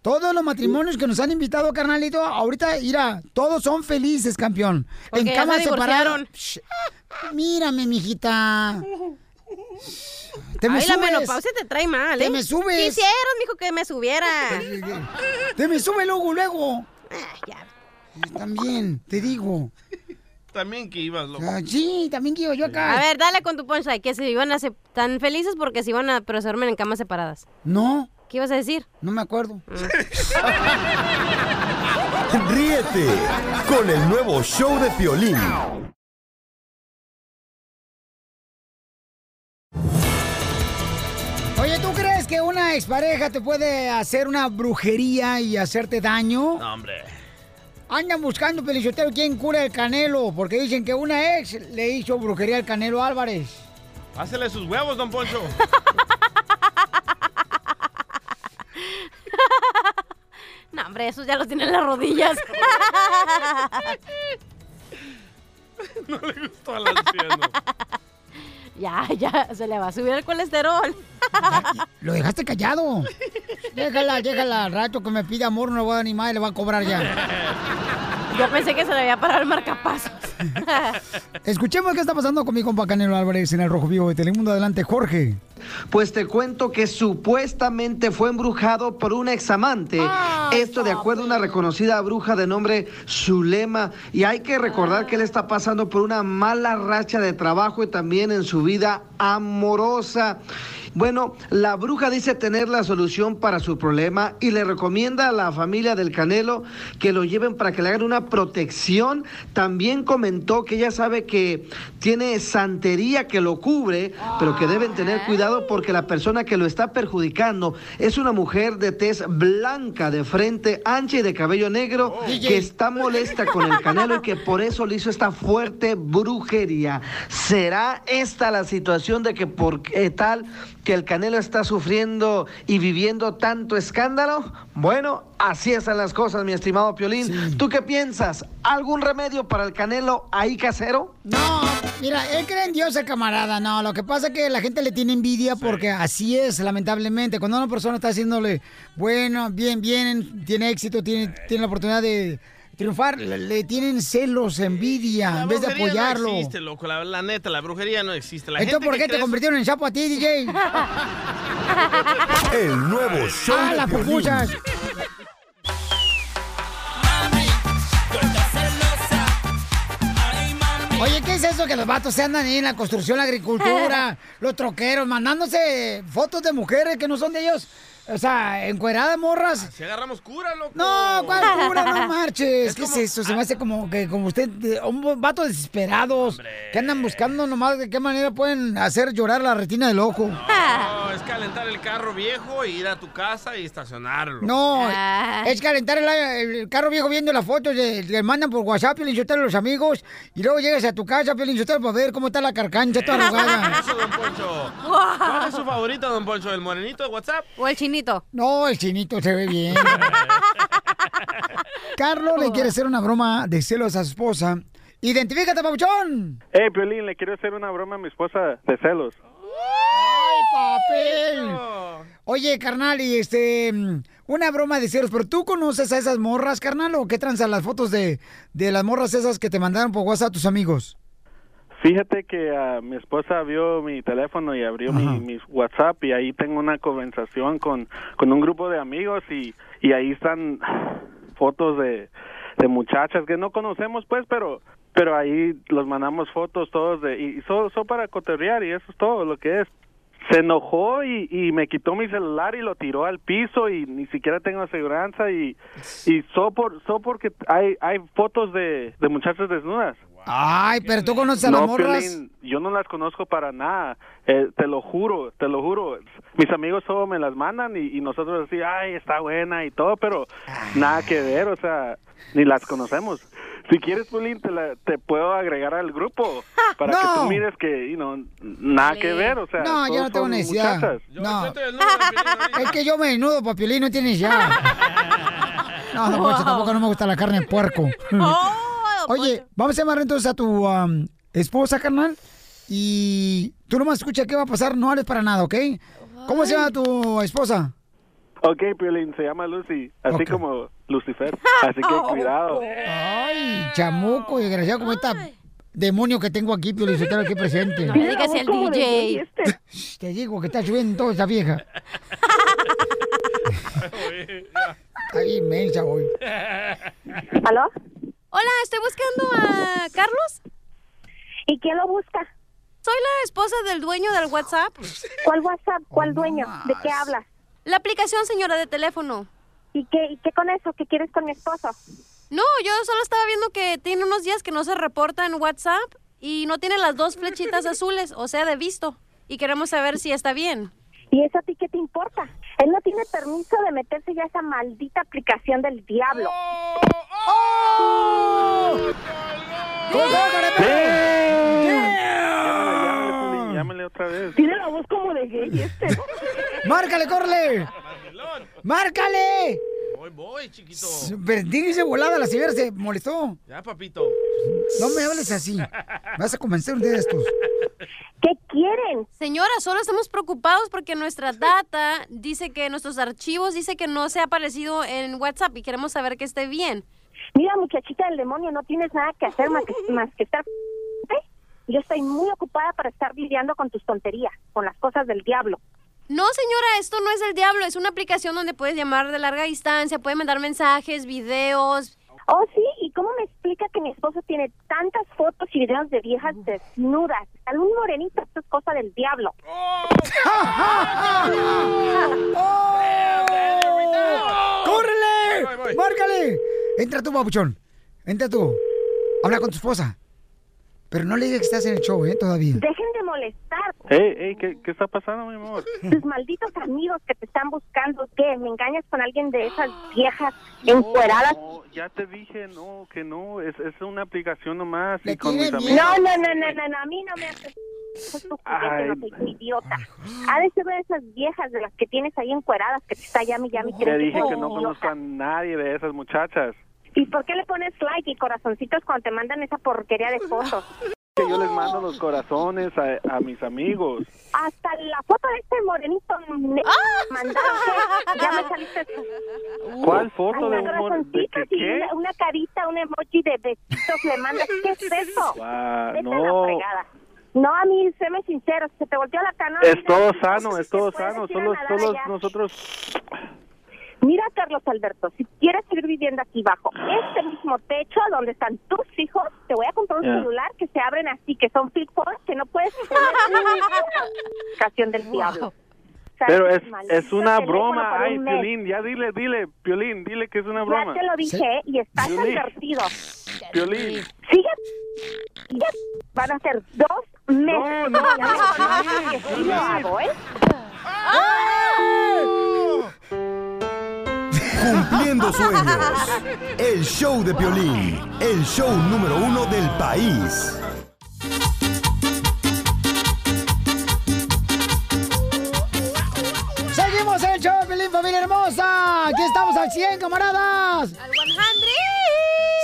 Todos los matrimonios que nos han invitado, carnalito, ahorita, mira, todos son felices, campeón. Porque en cama se Mírame, mijita. Te me Ay, la menopausia te trae mal, ¿eh? Te me subes. Quisieras, mijo, que me subiera. Te me sube luego, luego. ya. También, te digo. También que ibas, loco. Ah, sí, también quiero yo acá. A ver, dale con tu punchline, que se iban a ser tan felices porque se iban a pero se duermen en camas separadas. No. ¿Qué ibas a decir? No me acuerdo. Ríete con el nuevo show de Piolín. Oye, ¿tú crees que una expareja te puede hacer una brujería y hacerte daño? No, hombre. Andan buscando, Pelichotero, quién cura el Canelo, porque dicen que una ex le hizo brujería al Canelo Álvarez. Pásele sus huevos, don Poncho. No, hombre, esos ya los tienen en las rodillas. no le gustó al anciano. ya, ya, se le va a subir el colesterol. Lo dejaste callado. Déjala, déjala. Al rato que me pide amor, no le voy a dar ni madre, le va a cobrar ya. Yo pensé que se le había parado el marcapasos. Escuchemos qué está pasando con mi compa Canelo Álvarez en el Rojo Vivo de Telemundo. Adelante, Jorge. Pues te cuento que supuestamente fue embrujado por un examante. Esto de acuerdo a una reconocida bruja de nombre Zulema. Y hay que recordar que él está pasando por una mala racha de trabajo y también en su vida amorosa. Bueno, la bruja dice tener la solución para su problema y le recomienda a la familia del Canelo que lo lleven para que le hagan una protección. También comentó que ella sabe que tiene santería que lo cubre, pero que deben tener cuidado porque la persona que lo está perjudicando es una mujer de tez blanca, de frente ancha y de cabello negro, que está molesta con el Canelo y que por eso le hizo esta fuerte brujería. ¿Será esta la situación de que por qué tal que el Canelo está sufriendo y viviendo tanto escándalo? Bueno, así están las cosas, mi estimado Piolín. ¿Tú qué piensas? ¿Algún remedio para el Canelo ahí casero? No, Mira, él cree en Dios, el camarada. No, lo que pasa es que la gente le tiene envidia porque así es, lamentablemente. Cuando una persona está haciéndole, bueno, bien, bien, tiene éxito, tiene, tiene la oportunidad de triunfar, le, tienen celos, envidia, La en vez de apoyarlo. No existe, loco. La, la neta, la brujería no existe. La Entonces, gente ¿por qué te convirtieron en sapo a ti, DJ? El nuevo show ¡Ah, de las pupuchas! Oye, ¿qué es eso que los vatos se andan ahí en la construcción, la agricultura, los troqueros, mandándose fotos de mujeres que no son de ellos? O sea, encueradas morras. Si agarramos cura, loco. No, ¿cuál cura? No marches. ¿Qué es eso? Se me hace como que como usted, un vato desesperados que andan buscando nomás de qué manera pueden hacer llorar la retina del ojo. No, es calentar el carro viejo e ir a tu casa y estacionarlo. No, es calentar el, el carro viejo viendo las fotos que mandan por WhatsApp, Piolín Sotelo, los amigos, y luego llegas a tu casa, Sotelo, para ver cómo está la carcancha toda arrugada. Eso, don Poncho. ¿Cuál es su favorito, don Poncho? ¿El morenito de WhatsApp? ¿O el chinito? No, el chinito se ve bien. Carlos le quiere hacer una broma de celos a su esposa. Identifícate, papuchón. Hey, Piolín, le quiero hacer una broma a mi esposa de celos. ¡Ay, papel! Oye, carnal, y este, mm, una broma de celos, pero ¿tú conoces a esas morras, carnal, o qué transan las fotos de, de las morras esas que te mandaron por WhatsApp a tus amigos? Fíjate que ah, mi esposa vio mi teléfono y abrió mi, mi WhatsApp y ahí tengo una conversación con, con un grupo de amigos y, y ahí están fotos de, de muchachas que no conocemos pues, pero pero ahí los mandamos fotos todos de y solo para cotorrear y eso es todo lo que es. Se enojó y, y me quitó mi celular y lo tiró al piso y ni siquiera tengo aseguranza y y solo por solo porque hay hay fotos de, de muchachas desnudas. Ay, pero tú conoces a las No, morras. Piolín, yo no las conozco para nada. Eh, te lo juro, te lo juro. Mis amigos solo me las mandan y, y nosotros así, ay, está buena y todo, pero nada que ver, o sea, ni las conocemos. Si quieres, Piolín, te, la- te puedo agregar al grupo para que tú mires que, you know, nada que ver, o sea, No, yo no tengo necesidad. No. Es que yo me desnudo, papiolín, no tienes ya. No, no, Poncho, tampoco no me gusta la carne de puerco. Oye, vamos a llamar entonces a tu am, esposa, carnal. Y tú nomás escucha qué va a pasar, no hables para nada, ¿ok? ¿Cómo se llama tu esposa? Ok, Piolín, se llama Lucy, así como Lucifer, así que cuidado. Ay, chamuco, desgraciado, como esta demonio que tengo aquí, Piolín, Sotelo, aquí presente. No le digas de DJ. Shh, Te digo que está subiendo toda esa vieja. Está inmensa hoy. ¿Aló? Hola, estoy buscando a Carlos. ¿Y quién lo busca? Soy la esposa del dueño del WhatsApp. ¿Cuál WhatsApp? ¿Cuál dueño? ¿De qué hablas? La aplicación, señora, de teléfono. ¿Y qué, ¿Y qué con eso? ¿Qué quieres con mi esposo? No, yo solo estaba viendo que tiene unos días que no se reporta en WhatsApp y no tiene las dos flechitas azules, o sea, de visto. Y queremos saber si está bien. ¿Y eso a ti qué te importa? Él no tiene permiso de meterse ya a esa maldita aplicación del diablo. Llámale, llámale otra vez. Tiene la voz como de gay este. ¡Márcale, córrele! ¡Márcale! Voy, voy, chiquito. Perdíse volada, la señora se molestó. Ya, papito. No me hables así. Vas a convencer un día de estos. ¿Qué quieren? Señora, solo estamos preocupados porque nuestra data dice que nuestros archivos dice que no se ha aparecido en WhatsApp y queremos saber que esté bien. Mira, muchachita del demonio, no tienes nada que hacer más que, más que estar... ¿eh? Yo estoy muy ocupada para estar lidiando con tus tonterías, con las cosas del diablo. No, señora, esto no es el diablo, es una aplicación donde puedes llamar de larga distancia, puedes mandar mensajes, videos. Oh, sí, ¿y cómo me explica que mi esposo tiene tantas fotos y videos de viejas desnudas? Algún morenito, esto es cosa del diablo. ¡Córrele! ¡Márcale! Entra tú, papuchón. Entra tú. Habla con tu esposa. Pero no le digas que estás en el show, ¿eh? Todavía. Dejen de molestar. Hey, hey, ¿qué, ¿qué está pasando, mi amor? Tus malditos amigos que te están buscando, ¿qué? ¿Me engañas con alguien de esas viejas encueradas? No, ya te dije, no, que no, es, es una aplicación nomás. Le y con mis No, amigos. no, no, no, no, no, a mí no me haces... Juguete, no soy idiota. Ha de ser de esas viejas de las que tienes ahí encueradas que te está llame y llame Te dije que no conozco a nadie de esas muchachas. ¿Y por qué le pones like y corazoncitos cuando te mandan esa porquería de fotos? Que yo les mando los corazones a, a mis amigos. Hasta la foto de este morenito ne- mandaron que ya me saliste. ¿Cuál foto de Ay, un qué? Una, una carita, un emoji de besitos le mandas. ¿Qué es eso? Ah, Vete a la no, fregada. No, a mí, séme sincero, si se te volteó la cana. es todo no sano, es todo sano. Solo, solo nosotros. Mira, Carlos Alberto, si quieres seguir viviendo aquí bajo este mismo techo donde están tus hijos, te voy a comprar un celular que se abren así, que son flip phones, que no puedes ninguna canción del diablo. Pero es, es una broma. Ay, un. Piolín, ya dile, dile, Piolín, dile que es una broma. Ya te lo dije y estás Piolín. advertido. Piolín. Sigue. sigue. Van a ser dos meses. No, no, ¿eh? Cumpliendo sueños. El show de Piolín. El show número uno del país. Seguimos el show, de Pelín, familia hermosa. Aquí estamos al 100, camaradas. Al 100.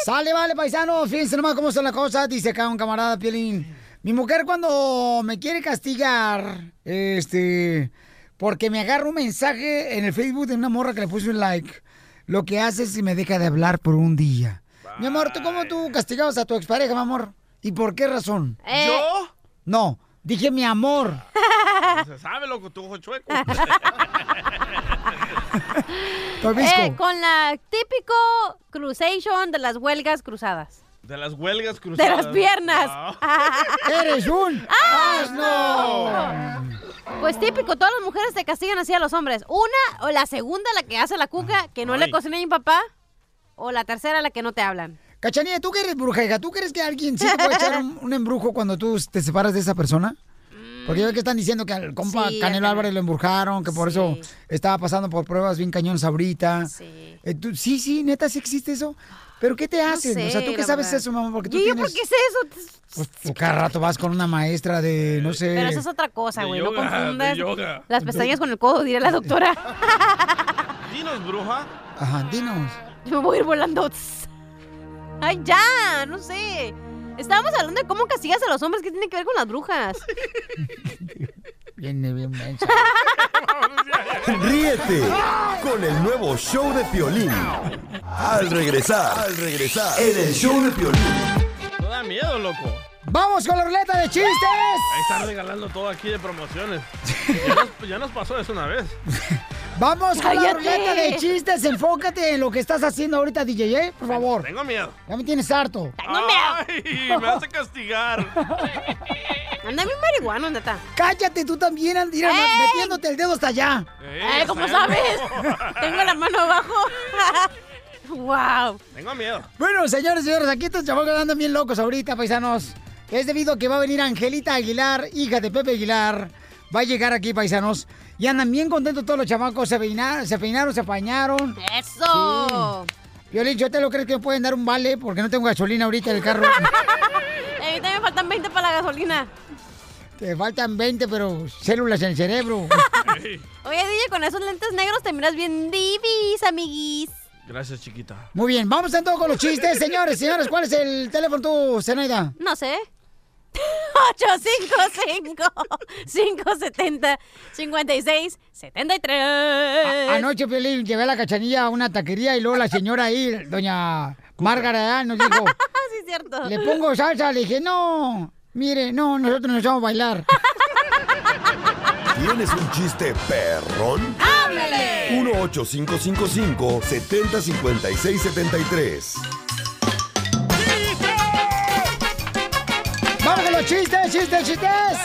Sale, vale, paisanos. Fíjense nomás cómo son las cosas. Dice acá un camarada, Piolín. Mi mujer cuando me quiere castigar, este, porque me agarra un mensaje en el Facebook de una morra que le puse un like, lo que hace es que me deja de hablar por un día. Mi amor, ¿tú cómo tú castigabas a tu expareja, mi amor? ¿Y por qué razón? Eh. ¿Yo? No, dije mi amor. Se sabe, loco, tu ojo chueco. Eh, con la típico cruzation de las huelgas cruzadas. De las huelgas De cruzadas. las piernas. Wow. ¡Eres un asno! Pues típico, todas las mujeres te castigan así a los hombres. Una, o la segunda, la que hace la cuca, que no le cocina a mi papá. O la tercera, la que no te hablan. Cachanilla, ¿tú que eres bruja, hija? ¿Tú crees que alguien sí te puede echar un, un embrujo cuando tú te separas de esa persona? Porque yo veo que están diciendo que al compa Sí, Canelo. Álvarez lo embrujaron, que por eso estaba pasando por pruebas bien cañones ahorita. Sí. Eh, tú- sí, sí, neta, sí existe eso. ¿Pero qué te hacen? o sea, ¿tú qué sabes verdad. eso, mamá? Porque tú ¿Y yo tienes... por qué sé eso? Pues tú cada rato vas con una maestra de, no sé... Pero eso es otra cosa, güey. No confundas yoga. las pestañas con el codo, dirá la doctora. Dinos, bruja. Ajá, dinos. Yo me voy a ir volando. Ay, ya, no sé. Estábamos hablando de cómo castigas a los hombres. ¿Qué tiene que ver con las brujas? Viene bien mensa. Ríete con el nuevo show de Piolín. Al regresar, al regresar, en el show de Piolín. No da miedo, loco. ¡Vamos con la ruleta de chistes! Ahí están regalando todo aquí de promociones. Ya nos, ya nos pasó eso una vez. Vamos con la ¡Cállate! ruleta de chistes. Enfócate en lo que estás haciendo ahorita, DJ, ¿eh? por favor. Tengo miedo. Ya me tienes harto. Ay, me hace castigar. Anda bien marihuano, neta. Cállate tú también, Andira, ¡Ey! metiéndote el dedo hasta allá. Eh, ¿cómo sabes? Tengo la mano abajo. wow. Tengo miedo. Bueno, señores y señores, aquí estos chavos andan bien locos ahorita, paisanos. Es debido a que va a venir Angelita Aguilar, hija de Pepe Aguilar. Va a llegar aquí, paisanos. Y andan bien contentos todos los chamacos. Se peinaron, se, peinaron, se apañaron. ¡Eso! Violín, ¿yo te lo crees que me pueden dar un vale? Porque no tengo gasolina ahorita en el carro. A mí también me faltan 20 para la gasolina. Te faltan 20, pero células en el cerebro. Oye, DJ, con esos lentes negros te miras bien divis, amiguis. Gracias, chiquita. Muy bien, vamos entonces con los chistes, señores. Señores, ¿cuál es el teléfono tú, Zenaida? No sé. 855-570-5673. Anoche, Felipe, llevé a la cachanilla a una taquería y luego la señora ahí, doña Márgara, nos dijo... Le pongo salsa, le dije, no, mire, no, nosotros nos vamos a bailar. ¿Tienes un chiste perrón? ¡Háblale! 18555 705673 los chistes, chistes, chistes!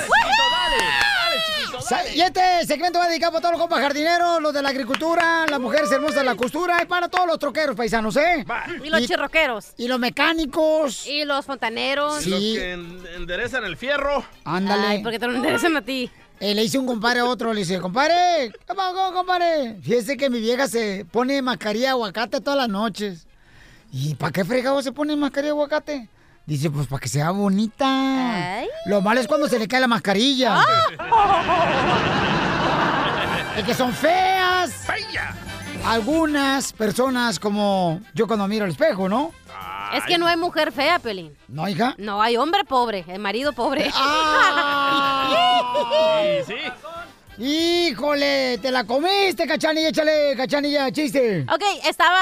Y este segmento va dedicado a todos los compas jardineros, los de la agricultura, las mujeres hermosas de la costura y para todos los troqueros paisanos, ¿eh? Y los chirroqueros. Y los mecánicos. Y los fontaneros. Sí. Los que en- enderezan el fierro. Ándale. Ay, porque te lo enderecen a ti. Eh, le hice un compadre a otro, le dice, compadre, ¿qué pasó, compadre? Fíjese que mi vieja se pone mascarilla de aguacate todas las noches. ¿Y para qué fregado se pone mascarilla de aguacate? Dice, pues para que sea bonita. Lo malo es cuando se le cae la mascarilla. Es que son feas. Algunas personas como yo cuando miro al espejo, ¿no? Es que no hay mujer fea, Pelín. ¿No, hija? No, hay hombre pobre, el marido pobre. Sí, sí. ¡Híjole! ¡Te la comiste, cachanilla! Échale, cachanilla, chiste. Ok, estaba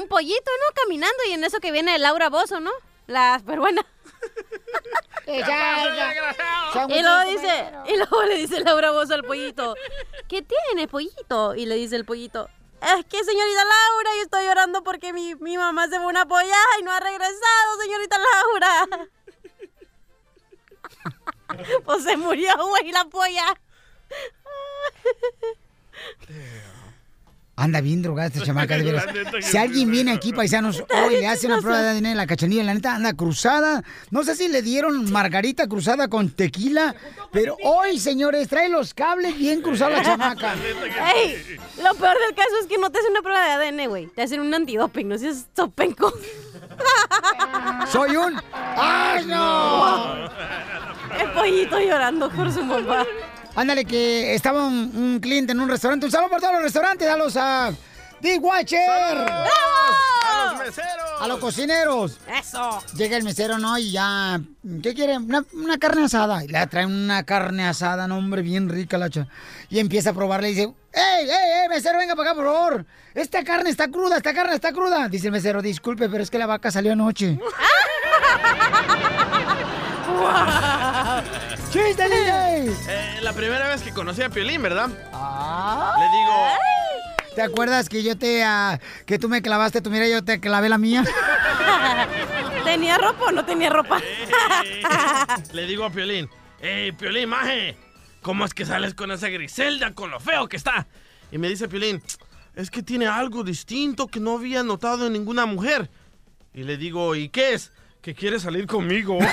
un pollito, ¿no? Caminando y en eso que viene Laura Bozo, ¿no? La peruana. y luego dice, y luego le dice Laura Bozo al pollito, ¿qué tiene, pollito? Y le dice el pollito, es que señorita Laura, yo estoy llorando porque mi, mi mamá se fue una polla y no ha regresado, señorita Laura. pues se murió, güey, la polla. Anda bien drogada esta chamaca, de veras. Si alguien viene aquí, paisanos, hoy le hace una prueba de ADN en la cachanilla, la neta anda cruzada. No sé si le dieron margarita cruzada con tequila, pero hoy, señores, trae los cables bien cruzados la chamaca. Ey, lo peor del caso es que no te hacen una prueba de ADN, güey. Te hacen un antidoping, no seas topenco. Soy un ¡Asno! El pollito llorando por su mamá. Ándale, que estaba un, un cliente en un restaurante. Un saludo por todos los restaurantes. A los a The Watcher. ¡A los meseros! A los cocineros. Eso. Llega el mesero, ¿no? Y ya. ¿Qué quiere? Una, una carne asada. Y le traen una carne asada, no, hombre, bien rica la cha. Y empieza a probarle y dice: ¡Ey, ey, ey, mesero, venga para acá, por favor! Esta carne está cruda, esta carne está cruda. Dice el mesero: Disculpe, pero es que la vaca salió anoche. ¡Chiste, DJ! Eh, la primera vez que conocí a Piolín, ¿verdad? Ah. Le digo, ¿Te acuerdas que yo te. ah, que tú me clavaste tu mira y yo te clavé la mía? ¿Tenía ropa o no tenía ropa? le digo a Piolín, ¡Ey, Piolín, maje! ¿Cómo es que sales con esa Griselda, con lo feo que está? Y me dice Piolín, es que tiene algo distinto que no había notado en ninguna mujer. Y le digo, ¿y qué es? Que quiere salir conmigo.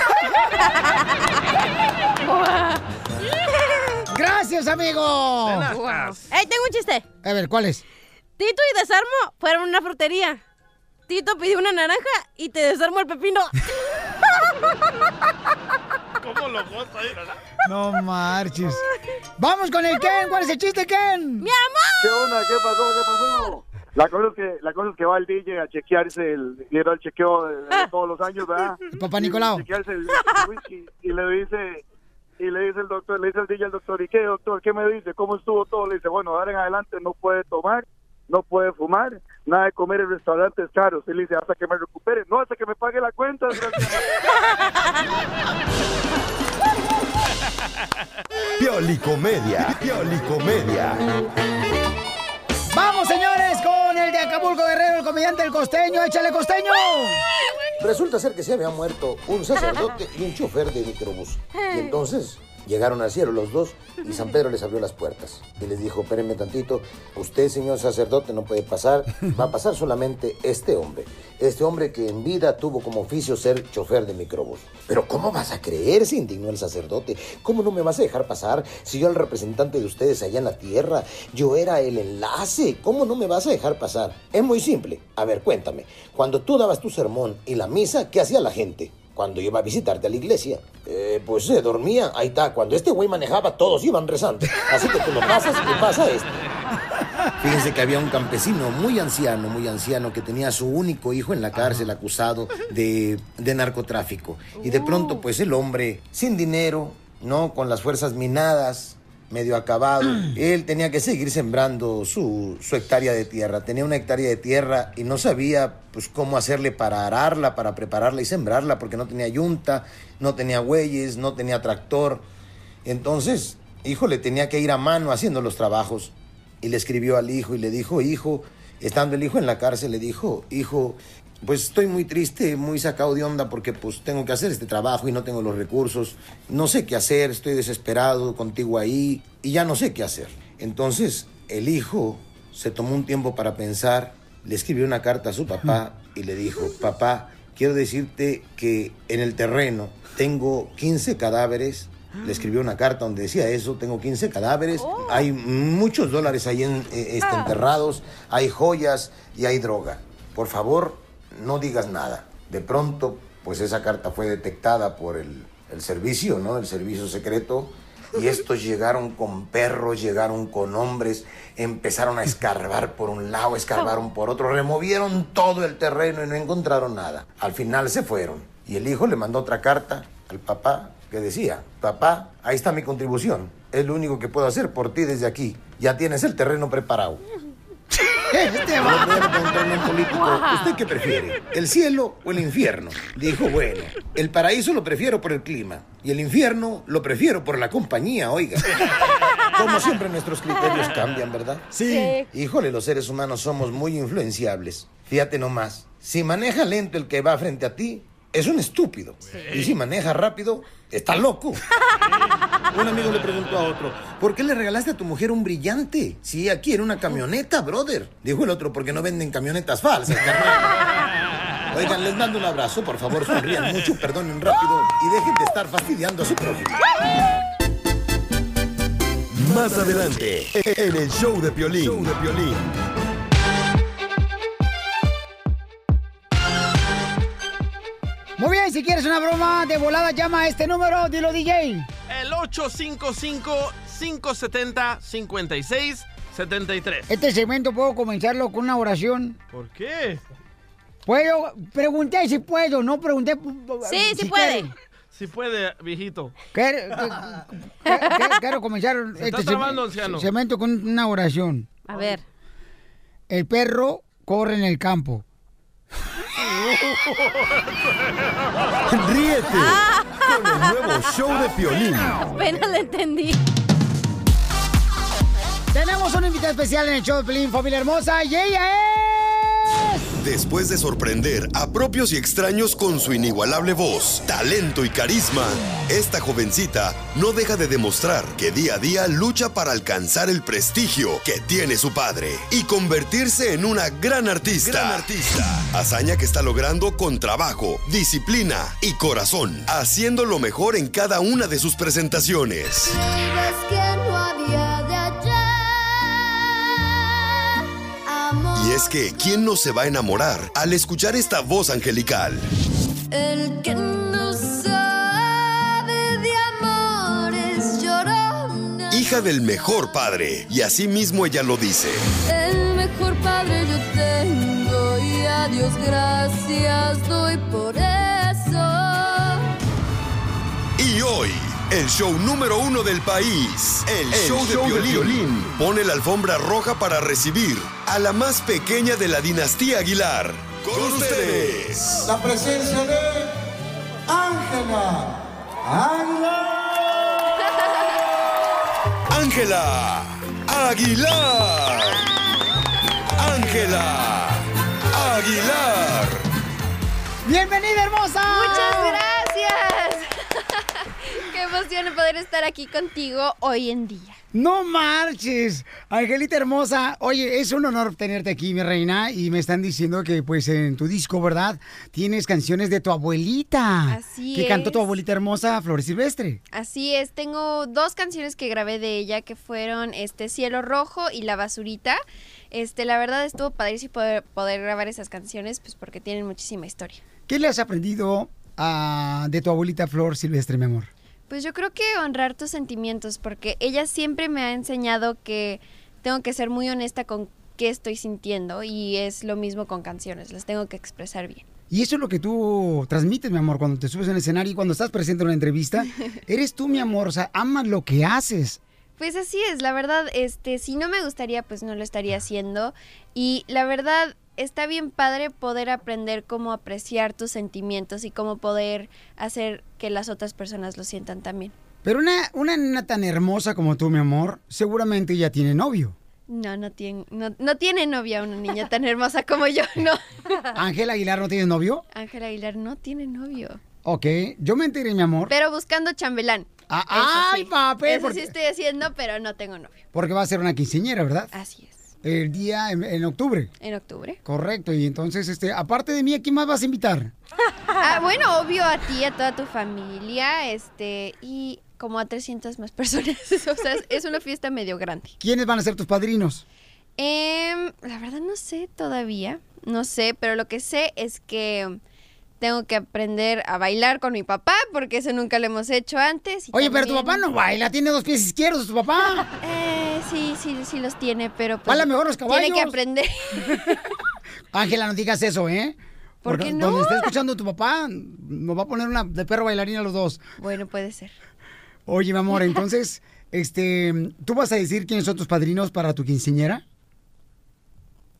¡Gracias, amigo! ¡Ey, tengo un chiste! A ver, ¿cuál es? Tito y Desarmo fueron a una frutería. Tito pidió una naranja y te desarmo el pepino. ¿Cómo lo goza verdad? No marches. Vamos con el Ken. ¿Cuál es el chiste, Ken? ¡Mi amor! ¿Qué onda? ¿Qué pasó? ¿Qué pasó? La cosa es que, la cosa es que va el DJ a chequearse el, y era el chequeo de, de todos los años, ¿verdad? Papá Nicolau. Chequearse el, el whisky y le dice, y le dice el doctor, le dice el DJ al doctor, ¿y qué doctor? ¿Qué me dice? ¿Cómo estuvo todo? Le dice, bueno, ahora en adelante no puede tomar, no puede fumar, nada de comer en restaurantes caros. Y le dice, hasta que me recupere, no, hasta que me pague la cuenta. desgraciado". Piolicomedia. Piolicomedia. ¡Vamos, señores, con el de Acapulco Guerrero, el comediante del costeño! ¡Échale, costeño! Resulta ser que se había muerto un sacerdote y un chofer de microbús. Y entonces llegaron al cielo los dos y San Pedro les abrió las puertas. Y les dijo, espérenme tantito, usted, señor sacerdote, no puede pasar, va a pasar solamente este hombre. Este hombre que en vida tuvo como oficio ser chofer de microbús. Pero ¿cómo vas a creer? Se indignó el sacerdote. ¿Cómo no me vas a dejar pasar si yo era el representante de ustedes allá en la tierra? Yo era el enlace. ¿Cómo no me vas a dejar pasar? Es muy simple. A ver, cuéntame. Cuando tú dabas tu sermón y la misa, ¿qué hacía la gente? Cuando iba a visitarte a la iglesia, Eh, pues se dormía. Ahí está. Cuando este güey manejaba, todos iban rezando. Así que tú lo pasas y pasa esto. Fíjense que había un campesino muy anciano, muy anciano, que tenía a su único hijo en la cárcel acusado de, de narcotráfico. Y de pronto, pues el hombre, sin dinero, ¿no? Con las fuerzas minadas, medio acabado, él tenía que seguir sembrando su, su hectárea de tierra. Tenía una hectárea de tierra y no sabía, pues, cómo hacerle para ararla, para prepararla y sembrarla, porque no tenía yunta, no tenía bueyes, no tenía tractor. Entonces, hijo, le tenía que ir a mano haciendo los trabajos. Y le escribió al hijo y le dijo, hijo, estando el hijo en la cárcel, le dijo, hijo, pues estoy muy triste, muy sacado de onda porque pues tengo que hacer este trabajo y no tengo los recursos. No sé qué hacer, estoy desesperado contigo ahí y ya no sé qué hacer. Entonces, el hijo se tomó un tiempo para pensar, le escribió una carta a su papá y le dijo, papá, quiero decirte que en el terreno tengo 15 cadáveres. Le escribió una carta donde decía eso, tengo 15 cadáveres, hay muchos dólares ahí en- eh, este, enterrados, hay joyas y hay droga. Por favor, no digas nada. De pronto, pues esa carta fue detectada por el, el servicio, ¿no? El servicio secreto. Y estos llegaron con perros, llegaron con hombres, empezaron a escarbar por un lado, escarbaron por otro, removieron todo el terreno y no encontraron nada. Al final se fueron. Y el hijo le mandó otra carta al papá que decía, papá, ahí está mi contribución. Es lo único que puedo hacer por ti desde aquí. Ya tienes el terreno preparado. Este va. un político, ¿usted qué prefiere? ¿El cielo o el infierno? Dijo, bueno, el paraíso lo prefiero por el clima y el infierno lo prefiero por la compañía, oiga. Como siempre nuestros criterios cambian, ¿verdad? Sí. Híjole, los seres humanos somos muy influenciables. Fíjate nomás, si maneja lento el que va frente a ti, es un estúpido. Y si maneja rápido, está loco. Un amigo le preguntó a otro, ¿por qué le regalaste a tu mujer un brillante? Si ella quiere una camioneta, brother. Dijo el otro, porque no venden camionetas falsas, carnal. Oigan, les mando un abrazo, por favor, sonrían mucho, perdonen rápido y dejen de estar fastidiando a su prójimo. Más adelante, en el show de Piolín. Show de Piolín. Muy bien, si quieres una broma de volada, llama a este número, dilo DJ. El 855-570-5673. Este segmento puedo comenzarlo con una oración. ¿Por qué? Puedo, pregunté si puedo, no pregunté. Sí, sí si puede. quiere. Si puede, viejito. Quiero, quiero- quiero comenzar Se este trabando, segmento con una oración. A ver. El perro corre en el campo. Ríete con el nuevo show de Piolín. Apenas le entendí. Tenemos una invitada especial en el show de Pelín, familia hermosa, y ella es... Después de sorprender a propios y extraños con su inigualable voz, talento y carisma, esta jovencita no deja de demostrar que día a día lucha para alcanzar el prestigio que tiene su padre y convertirse en una gran artista. Gran artista. Hazaña que está logrando con trabajo, disciplina y corazón, haciendo lo mejor en cada una de sus presentaciones. Creías que no había Y es que, ¿quién no se va a enamorar al escuchar esta voz angelical? el que no sabe de amores llorona. Hija del mejor padre, y así mismo ella lo dice. El mejor padre yo tengo y a Dios gracias doy por eso. Y hoy, el show número uno del país, el, show, de, violín, pone la alfombra roja para recibir a la más pequeña de la dinastía Aguilar. Con ustedes. La presencia de Ángela. Ángela Aguilar. Ángela Aguilar. ¡Bienvenida, hermosa! Muchas gracias. Qué emoción poder estar aquí contigo hoy en día. No marches, Angelita hermosa. Oye, es un honor tenerte aquí, mi reina. Y me están diciendo que, pues, en tu disco, ¿verdad? Tienes canciones de tu abuelita. Así Que cantó tu abuelita hermosa, Flor Silvestre. Así es, tengo dos canciones que grabé de ella que fueron este Cielo Rojo y La Basurita. Este, la verdad estuvo padrísimo poder, poder grabar esas canciones, pues porque tienen muchísima historia. ¿Qué le has aprendido ah, de tu abuelita Flor Silvestre, mi amor? Pues yo creo que honrar tus sentimientos, porque ella siempre me ha enseñado que tengo que ser muy honesta con qué estoy sintiendo y es lo mismo con canciones, las tengo que expresar bien. Y eso es lo que tú transmites, mi amor, cuando te subes en el escenario y cuando estás presente en una entrevista. Eres tú, mi amor, o sea, amas lo que haces. Pues así es, la verdad, este, si no me gustaría, pues no lo estaría haciendo. Y la verdad, está bien padre poder aprender cómo apreciar tus sentimientos y cómo poder hacer que las otras personas lo sientan también. Pero una, una nena tan hermosa como tú, mi amor, seguramente ya tiene novio. No, no tiene, no, no tiene novia una niña tan hermosa como yo, no. Ángela Aguilar no tiene novio. Ángela Aguilar no tiene novio. Ok, yo me enteré, mi amor, Pero buscando chambelán. Ah, ay, papi, Eso porque- sí estoy haciendo, pero no tengo novio. porque va a ser una quinceañera, ¿verdad? Así es. El día en, en octubre. En octubre. Correcto, y entonces, este, aparte de mí, ¿a quién más vas a invitar? Ah, bueno, obvio a ti, a toda tu familia, este, y como a 300 más personas. o sea, es- una fiesta medio grande. ¿Quiénes van a ser tus padrinos? Em, la verdad no sé todavía, no sé, pero lo que sé es que tengo que aprender a bailar con mi papá porque eso nunca lo hemos hecho antes. Oye, pero tu papá no baila, tiene dos pies izquierdos, tu papá. Eh, sí, sí, sí los tiene, pero pues Baila mejor los Tiene que caballos. aprender. Ángela, no digas eso, ¿eh? ¿Por Porque qué no? Donde esté escuchando tu papá, nos va a poner una de perro bailarina los dos. Bueno, puede ser. Oye, mi amor, entonces, este, ¿tú vas a decir quiénes son tus padrinos para tu quinceañera?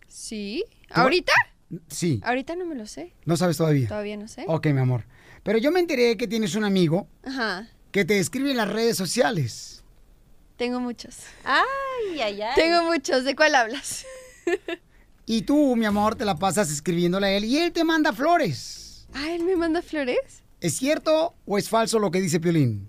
¿Sí? ¿Tú va- ¿Ahorita? Sí, Ahorita no me lo sé. no sabes todavía. Todavía no sé. Ok, mi amor. Pero yo me enteré que tienes un amigo Ajá. que te escribe en las redes sociales. Tengo muchos. Ay, ay, ay. Tengo muchos. ¿De cuál hablas? Y tú, mi amor, te la pasas escribiéndole a él y él te manda flores. Ah, él me manda flores. ¿Es cierto o es falso lo que dice Piolín?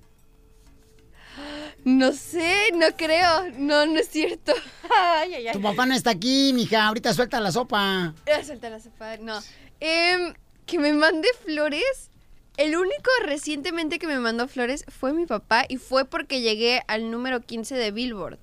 No sé, no creo. No, no es cierto. Ay, ay, ay. Tu papá no está aquí, mija. Ahorita suelta la sopa. Ah, suelta la sopa. No. Em, que me mande flores. El único recientemente que me mandó flores fue mi papá y fue porque llegué al número 15 de Billboard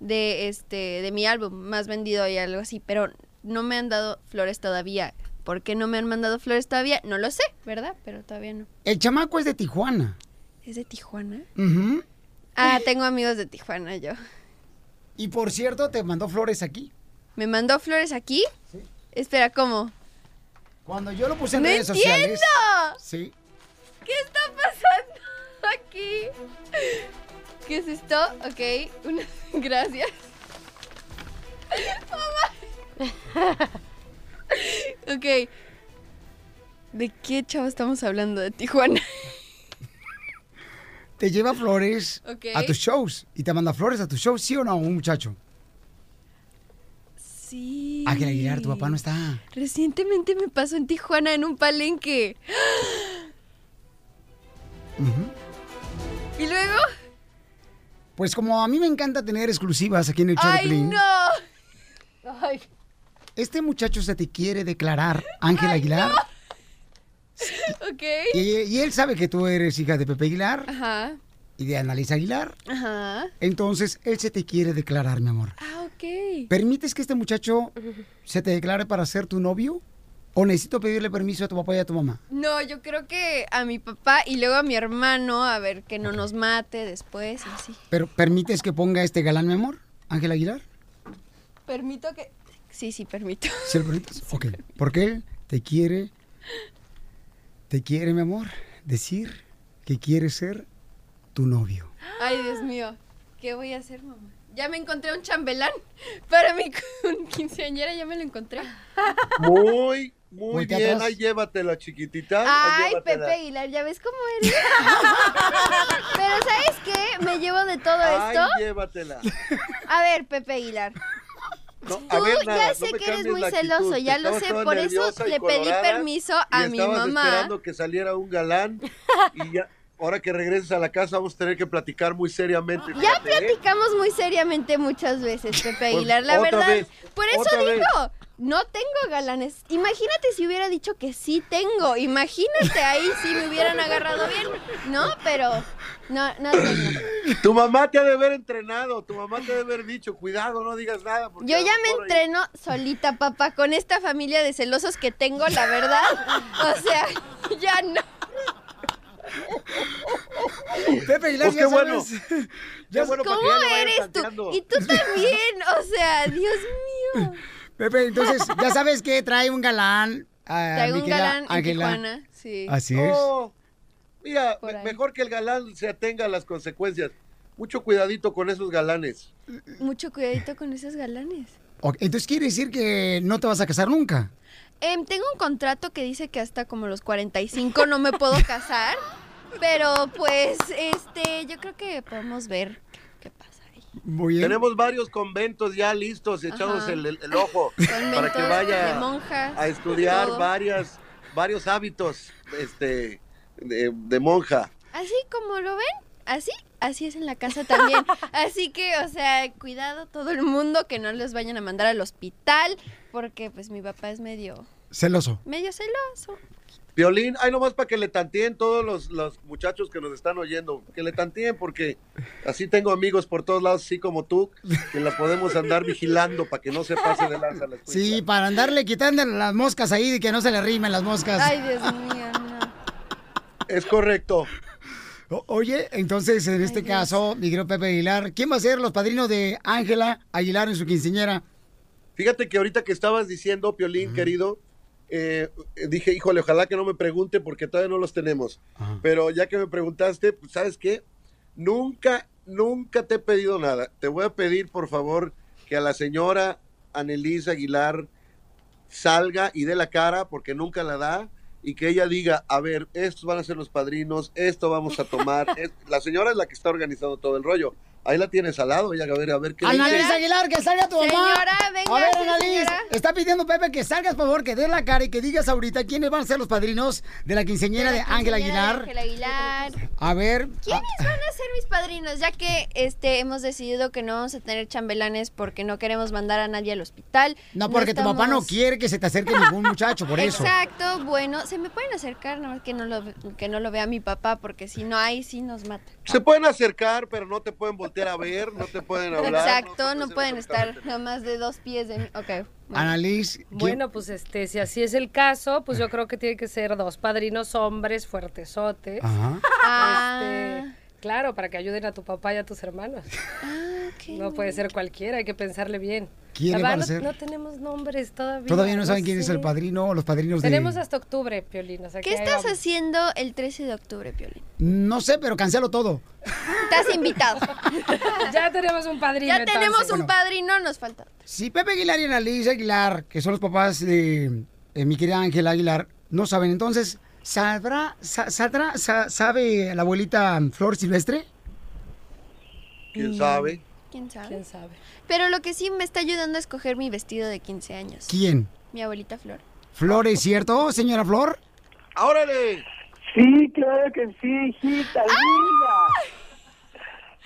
de este de mi álbum más vendido y algo así, pero no me han dado flores todavía. ¿Por qué no me han mandado flores todavía? No lo sé, ¿verdad? Pero todavía no. El chamaco es de Tijuana. ¿Es de Tijuana? Ujú. Ah, tengo amigos de Tijuana yo. Y por cierto, te mandó flores aquí. ¿Me mandó flores aquí? Espera, ¿cómo? Cuando yo lo puse en ¡No redes sociales. entiendo! Sí. ¿Qué está pasando aquí? ¿Qué es esto? Ok, una... gracias. Mamá. Ok. ¿De qué chavo estamos hablando? De Tijuana. Te lleva flores a tus shows. Y te manda flores a tus shows, ¿sí o no, un muchacho? Sí. Ángel Aguilar, tu papá no está. Recientemente me pasó en Tijuana en un palenque. ¿Y luego? Pues como a mí me encanta tener exclusivas aquí en el show de ¡Ay, Piolín, no! Ay, este muchacho se te quiere declarar, Ángel Aguilar. ok. Y, y él sabe que tú eres hija de Pepe Aguilar Ajá, y de Annalisa Aguilar. ajá. Entonces, él se te quiere declarar, mi amor. Ah, ok. ¿Permites que este muchacho se te declare para ser tu novio? ¿O necesito pedirle permiso a tu papá y a tu mamá? No, yo creo que a mi papá y luego a mi hermano, a ver que no nos mate después y así. ¿Pero permites que ponga este galán, mi amor? Ángel Aguilar. Permito que... Sí, sí, permito. ¿Sí lo permites? Ok. Porque él te quiere, te quiere, mi amor, decir que quiere ser tu novio. Ay, Dios mío. ¿Qué voy a hacer, mamá? Ya me encontré un chambelán. Para mi quinceañera ya me lo encontré. Muy, muy bien. atrás. Ahí llévatela, chiquitita. Ay, llévatela. Pepe Aguilar, ¿ya ves cómo eres? Pero ¿sabes qué? Me llevo de todo Ay, esto. llévatela. A ver, Pepe Aguilar. No, Tú ver, nada, ya no sé me que eres muy actitud. celoso, ya lo sé, por eso le pedí permiso y a mi mamá. esperando que saliera un galán y ya, ahora que regreses a la casa vamos a tener que platicar muy seriamente. Ya fíjate, ¿eh? platicamos muy seriamente muchas veces, Pepe Pues, Aguilar, la verdad. vez, por eso vez. No tengo galanes. Imagínate si hubiera dicho que sí tengo. Imagínate ahí si me hubieran agarrado bien. No, pero no, no tengo. Tu mamá te ha de haber entrenado, tu mamá te ha de haber dicho, cuidado, no digas nada. porque Yo ya me ahí- entreno solita, papá, con esta familia de celosos que tengo, la verdad. O sea, ya no. Pepe Aguilar, Pues ya qué bueno. sabes. Qué bueno para que ¿Cómo ya eres tú? Y tú también, o sea, Dios mío. Pepe, entonces, ya sabes que trae un galán. a Traigo mi un galán en. Tijuana, sí. Así es. Oh, mira, me- mejor que el galán se atenga a las consecuencias. Mucho cuidadito con esos galanes. Mucho cuidadito con esos galanes. Entonces quiere decir que no te vas a casar nunca. Em, tengo un contrato que dice que hasta como los 45 no me puedo casar, pero pues, este, yo creo que podemos ver. Muy bien. Tenemos varios conventos ya listos, echados el, el- el ojo para que vaya de monjas, a estudiar todo. varias, varios hábitos este, de, de monja. Así como lo ven, así, así es en la casa también. Así que, o sea, cuidado todo el mundo que no les vayan a mandar al hospital, porque pues mi papá es medio, Celoso. medio celoso. Violín, hay nomás para que le tanteen todos los, los muchachos que nos están oyendo, que le tanteen porque así tengo amigos por todos lados, así como tú, que la podemos andar vigilando para que no se pase de lanza la escuela. Sí, para andarle quitando las moscas ahí y que no se le rimen las moscas. Ay, Dios mío, no. Es correcto. O- Oye, entonces en este caso, mi querido Pepe Aguilar, ¿quién va a ser los padrinos de Ángela Aguilar en su quinceñera? Fíjate que ahorita que estabas diciendo, Piolín, querido, eh, dije, híjole, ojalá que no me pregunte porque todavía no los tenemos. Pero ya que me preguntaste, pues, ¿sabes qué? Nunca, nunca te he pedido nada. Te voy a pedir, por favor, que a la señora Anelisa Aguilar salga y dé la cara porque nunca la da y que ella diga, a ver, estos van a ser los padrinos, esto vamos a tomar. La señora es la que está organizando todo el rollo. Ahí la tienes al lado, ella a ver, a ver qué dice. Annalise Aguilar, que salga tu mamá. Señora, venga, A ver, señora. está pidiendo Pepe que salgas, por favor, que dé la cara y que digas ahorita quiénes van a ser los padrinos de la quinceñera de Ángela Aguilar. Ángela Aguilar. A ver. ¿Quiénes van a ser mis padrinos? Ya que este hemos decidido que no vamos a tener chambelanes porque no queremos mandar a nadie al hospital. No, porque tu papá no quiere que se te acerque ningún muchacho, por eso. Exacto, bueno, se me pueden acercar, nada más que no lo, que no lo vea mi papá, porque si no, ahí sí nos mata. Se pueden acercar, pero no te pueden voltear a ver, no te pueden hablar. Exacto, no pueden estar nada más de dos pies de mí. Ok. bueno. Annalise. Bueno, pues este, si así es el caso, pues yo creo que tiene que ser dos padrinos hombres fuertesotes. Ajá. Ah. Este, claro, para que ayuden a tu papá y a tus hermanos. no puede ser cualquiera, hay que pensarle bien. ¿Quién va a verdad, ser? No, no tenemos nombres todavía. Todavía no saben quién es el padrino o los padrinos Tenemos de... hasta octubre, Piolín. o sea ¿Qué estás vamos. haciendo el 13 de octubre, Piolín? No sé, pero cancelo todo. Estás invitado. ya tenemos un padrino. Ya tenemos entonces. un padrino, nos falta. Si Pepe Aguilar y Annalise Aguilar, que son los papás de, de mi querida Ángela Aguilar, no saben, entonces, ¿sabrá, sa- sabe la abuelita Flor Silvestre? ¿Quién sabe? ¿Quién sabe? ¿Quién sabe? Pero lo que sí me está ayudando a escoger mi vestido de 15 años. ¿Quién? Mi abuelita Flor. ¿Flor es cierto, señora Flor? ¡Órale! Sí, claro que sí, hijita, linda.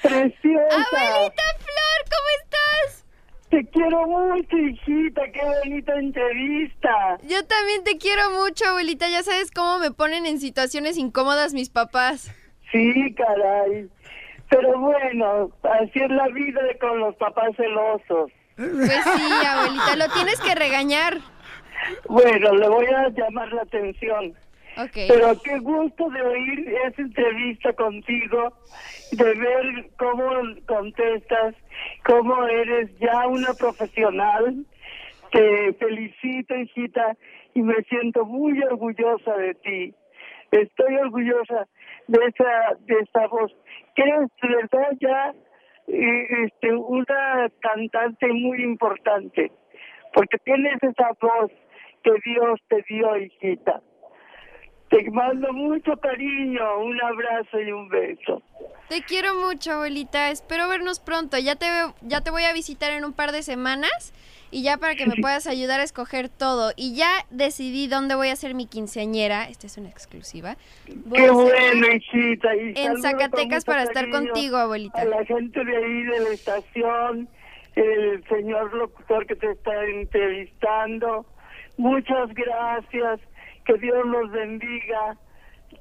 Preciosa. Abuelita Flor, ¿cómo estás? Te quiero mucho, hijita, qué bonita entrevista. Yo también te quiero mucho, abuelita. Ya sabes cómo me ponen en situaciones incómodas mis papás. Sí, caray. Pero bueno, así es la vida de con los papás celosos. Pues sí, abuelita, lo tienes que regañar. Bueno, le voy a llamar la atención. Pero qué gusto de oír esa entrevista contigo, de ver cómo contestas, cómo eres ya una profesional. Te felicito, hijita, y me siento muy orgullosa de ti. Estoy orgullosa de esa, de esa voz. Que eres de verdad ya eh, este, una cantante muy importante, porque tienes esa voz que Dios te dio, hijita. Te mando mucho cariño, un abrazo y un beso. Te quiero mucho, abuelita. Espero vernos pronto. Ya te veo- ya te voy a visitar en un par de semanas y ya para que me puedas ayudar a escoger todo. Y ya decidí dónde voy a hacer mi quinceañera. Esta es una exclusiva. Voy Qué bueno, hijita. Y En Zacatecas para estar contigo, abuelita. A la gente de ahí de la estación, el señor locutor que te está entrevistando. Muchas gracias. Que Dios los bendiga.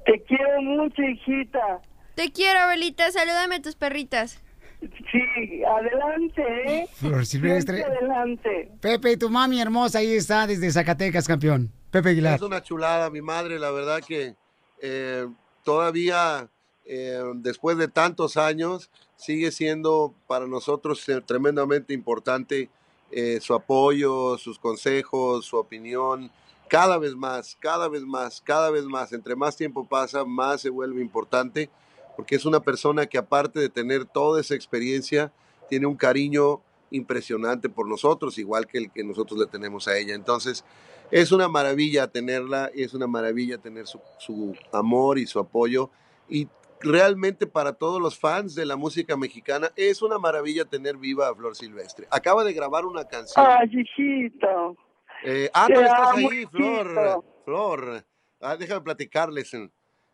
Te quiero mucho, hijita. Te quiero, abuelita. Salúdame a tus perritas. Sí, adelante, ¿eh? Flor Silvestre. Adelante. Pepe, tu mami hermosa ahí está desde Zacatecas, campeón. Pepe Aguilar. Es una chulada, mi madre, la verdad que eh, todavía eh, después de tantos años sigue siendo para nosotros eh, tremendamente importante eh, su apoyo, sus consejos, su opinión. Cada vez más, cada vez más, cada vez más. Entre más tiempo pasa, más se vuelve importante porque es una persona que aparte de tener toda esa experiencia, tiene un cariño impresionante por nosotros, igual que el que nosotros le tenemos a ella. Entonces, es una maravilla tenerla, es una maravilla tener su, su amor y su apoyo. Y realmente para todos los fans de la música mexicana, es una maravilla tener viva a Flor Silvestre. Acaba de grabar una canción. Ay, hijito. Eh, ah, tú estás ahí, Flor. Flor. Ah, déjame platicarles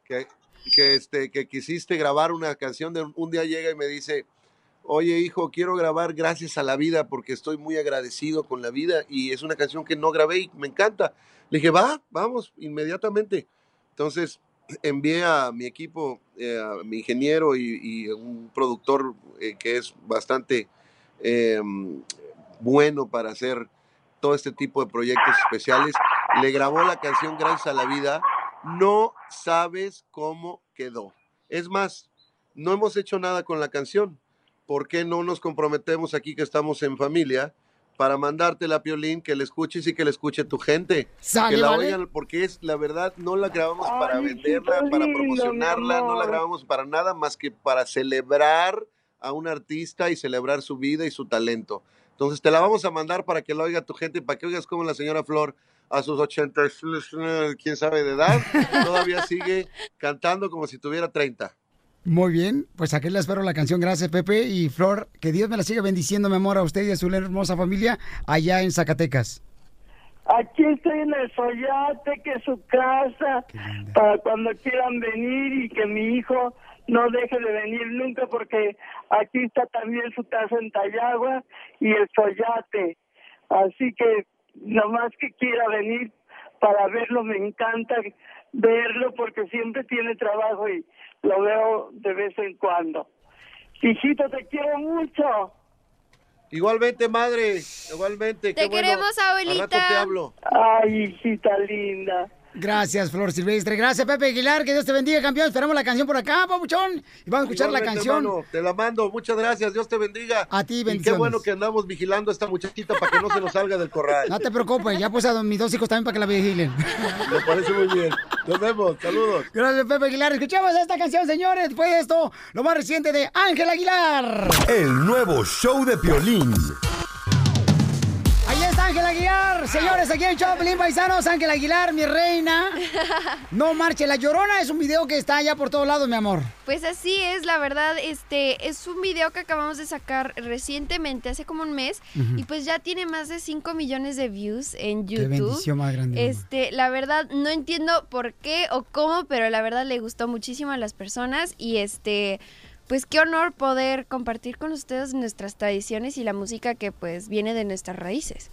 que, que, este, que quisiste grabar una canción. De, un día llega y me dice, oye hijo, quiero grabar Gracias a la vida porque estoy muy agradecido con la vida y es una canción que no grabé y me encanta. Le dije, va, vamos, inmediatamente. Entonces, envié a mi equipo, eh, a mi ingeniero y, y un productor eh, que es bastante eh, bueno para hacer todo este tipo de proyectos especiales. Le grabó la canción Gracias a la Vida. No sabes cómo quedó. Es más, no hemos hecho nada con la canción. ¿Por qué no nos comprometemos aquí que estamos en familia para mandarte la piolín, que la escuches y que la escuche tu gente? Que la vale. oigan, porque es la verdad, no la grabamos para venderla, para promocionarla, no la grabamos para nada más que para celebrar a un artista y celebrar su vida y su talento. Entonces te la vamos a mandar para que la oiga tu gente y para que oigas como la señora Flor a sus 80, quién sabe de edad, todavía sigue cantando como si tuviera 30. Muy bien, pues aquí le espero la canción. Gracias, Pepe y Flor. Que Dios me la siga bendiciendo, mi amor, a usted y a su hermosa familia allá en Zacatecas. Aquí estoy en el Soyate, que es su casa, para cuando quieran venir y que mi hijo no deje de venir nunca, porque aquí está también su casa en Tayagua y el Soyate. Así que nomás que quiera venir para verlo, me encanta verlo porque siempre tiene trabajo y lo veo de vez en cuando. Hijito, te quiero mucho. Igualmente, madre, igualmente. Te qué bueno. queremos, Al rato abuelita. te hablo. Ay, hijita linda. Gracias, Flor Silvestre. Gracias, Pepe Aguilar. Que Dios te bendiga, campeón. Esperamos la canción por acá, papuchón. Y vamos a escuchar la canción. hermano, te la mando, muchas gracias, Dios te bendiga. A ti, Y qué bendiciones. bueno que andamos vigilando a esta muchachita para que no se nos salga del corral. No te preocupes, ya puse a mis dos hijos también para que la vigilen. Me parece muy bien. Nos vemos, saludos. Gracias, Pepe Aguilar. Escuchamos esta canción, señores. Después de esto, lo más reciente de Ángel Aguilar. El nuevo show de Piolín. Ahí está Ángel Aguilar. Señores, aquí en Choplin Paisanos, Ángel Aguilar, mi reina. No marche, La Llorona es un video que está ya por todos lados, mi amor. Pues así es, la verdad, este es un video que acabamos de sacar recientemente, hace como un mes, y pues ya tiene más de 5 millones de views en YouTube. Qué bendición más grande. Este, la verdad, no entiendo por qué o cómo, pero la verdad le gustó muchísimo a las personas y este, pues qué honor poder compartir con ustedes nuestras tradiciones y la música que pues viene de nuestras raíces.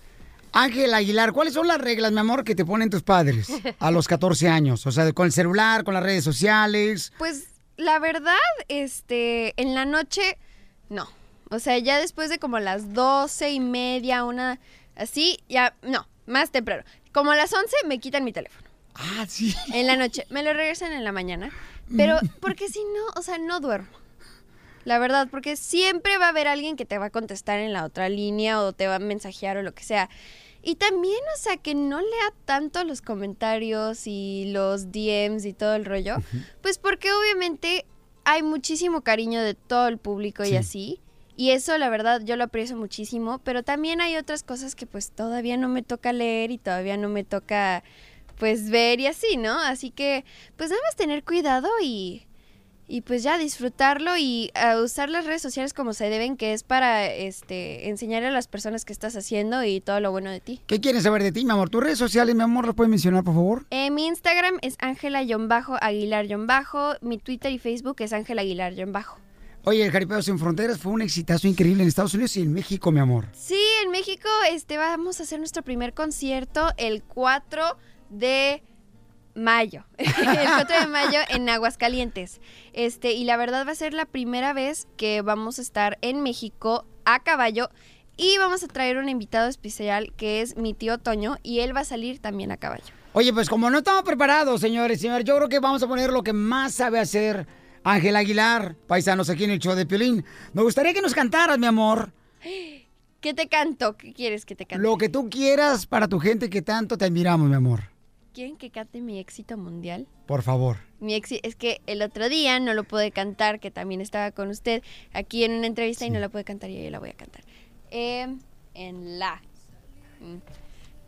Ángel Aguilar, ¿cuáles son las reglas, mi amor, que te ponen tus padres a los 14 años? O sea, con el celular, con las redes sociales. Pues la verdad, este, en la noche, no. O sea, ya después de como las doce y media, una así, ya, no, más temprano. Como a las 11 me quitan mi teléfono. Ah, sí. En la noche. Me lo regresan en la mañana. Pero, porque si no, o sea, no duermo. La verdad, porque siempre va a haber alguien que te va a contestar en la otra línea o te va a mensajear o lo que sea. Y también, o sea, que no lea tanto los comentarios y los DMs y todo el rollo. Pues porque obviamente hay muchísimo cariño de todo el público y Sí. así. Y eso, la verdad, yo lo aprecio muchísimo. Pero también hay otras cosas que pues todavía no me toca leer y todavía no me toca pues ver y así, ¿no? Así que pues nada más tener cuidado y, y pues ya disfrutarlo y usar las redes sociales como se deben, que es para este enseñarle a las personas que estás haciendo y todo lo bueno de ti. ¿Qué quieren saber de ti, mi amor? ¿Tus redes sociales, mi amor, las puedes mencionar, por favor? Eh, mi Instagram es Ángela-Aguilar-Bajo, mi Twitter y Facebook es Ángela Aguilar-Bajo. Oye, el Jaripeo Sin Fronteras fue un exitazo increíble en Estados Unidos y en México, mi amor. Sí, en México este vamos a hacer nuestro primer concierto el 4 de mayo. el 4 de mayo en Aguascalientes. Este, y la verdad va a ser la primera vez que vamos a estar en México a caballo y vamos a traer un invitado especial que es mi tío Toño y él va a salir también a caballo. Oye, pues como no estamos preparados, señores, señores, yo creo que vamos a poner lo que más sabe hacer Ángel Aguilar, paisanos aquí en el show de Piolín. Me gustaría que nos cantaras, mi amor, ¿Qué te canto? ¿Qué quieres que te cante? lo que tú quieras para tu gente que tanto te admiramos, mi amor. ¿Quieren que cante mi éxito mundial? Por favor. Mi ex, es que el otro día no lo pude cantar, que también estaba con usted aquí en una entrevista y no la pude cantar y yo la voy a cantar. Eh, en la. Mm.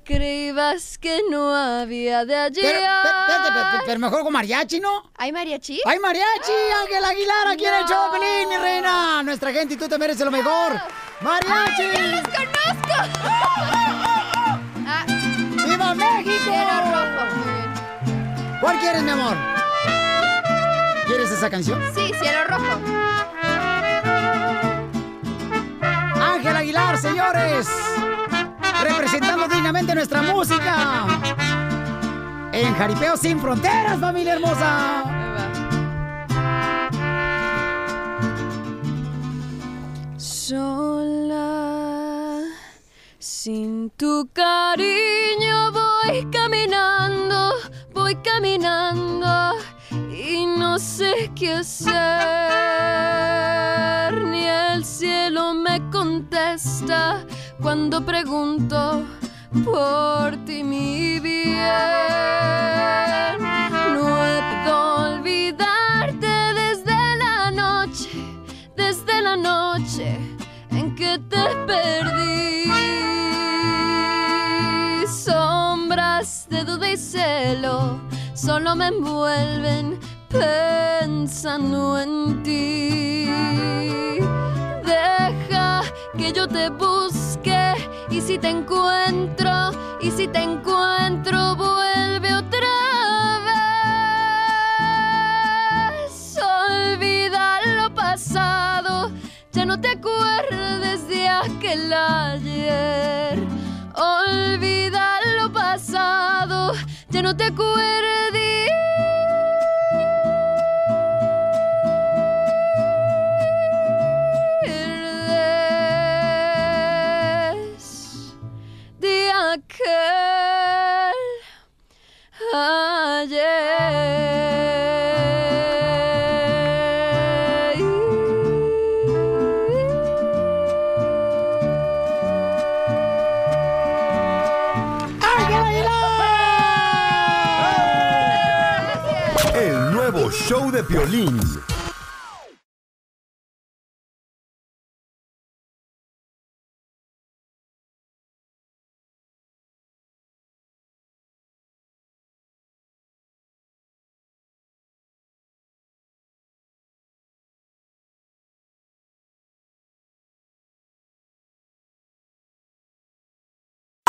Creías que no había de allí. Pero, mejor con mariachi, ¿no? ¿Hay mariachi? ¡Hay mariachi! Ángel Aguilar aquí en el show mi reina. Nuestra gente y tú te mereces lo mejor. ¡Mariachi! ¡Ay, yo los conozco! Ah, ¡Viva México! ¿Cuál quieres, mi amor? ¿Quieres esa canción? Sí, cielo rojo. Ángel Aguilar, señores. Representando dignamente nuestra música. en Jaripeo Sin Fronteras, familia hermosa. Sola, sin tu cariño voy caminando, caminando y no sé qué hacer. Ni el cielo me contesta cuando pregunto por ti, mi bien. No puedo olvidarte desde la noche, desde la noche en que te perdí. Sombras de duda y celo solo me envuelven pensando en ti. Deja que yo te busque y si te encuentro, y si te encuentro, vuelve otra vez. Olvida lo pasado, ya no te acuerdes de aquel ayer. Olvida lo pasado, ya no te acuerdes de violín.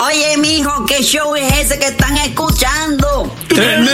Oye, mijo, ¿qué show es ese que están escuchando? ¡Tremenda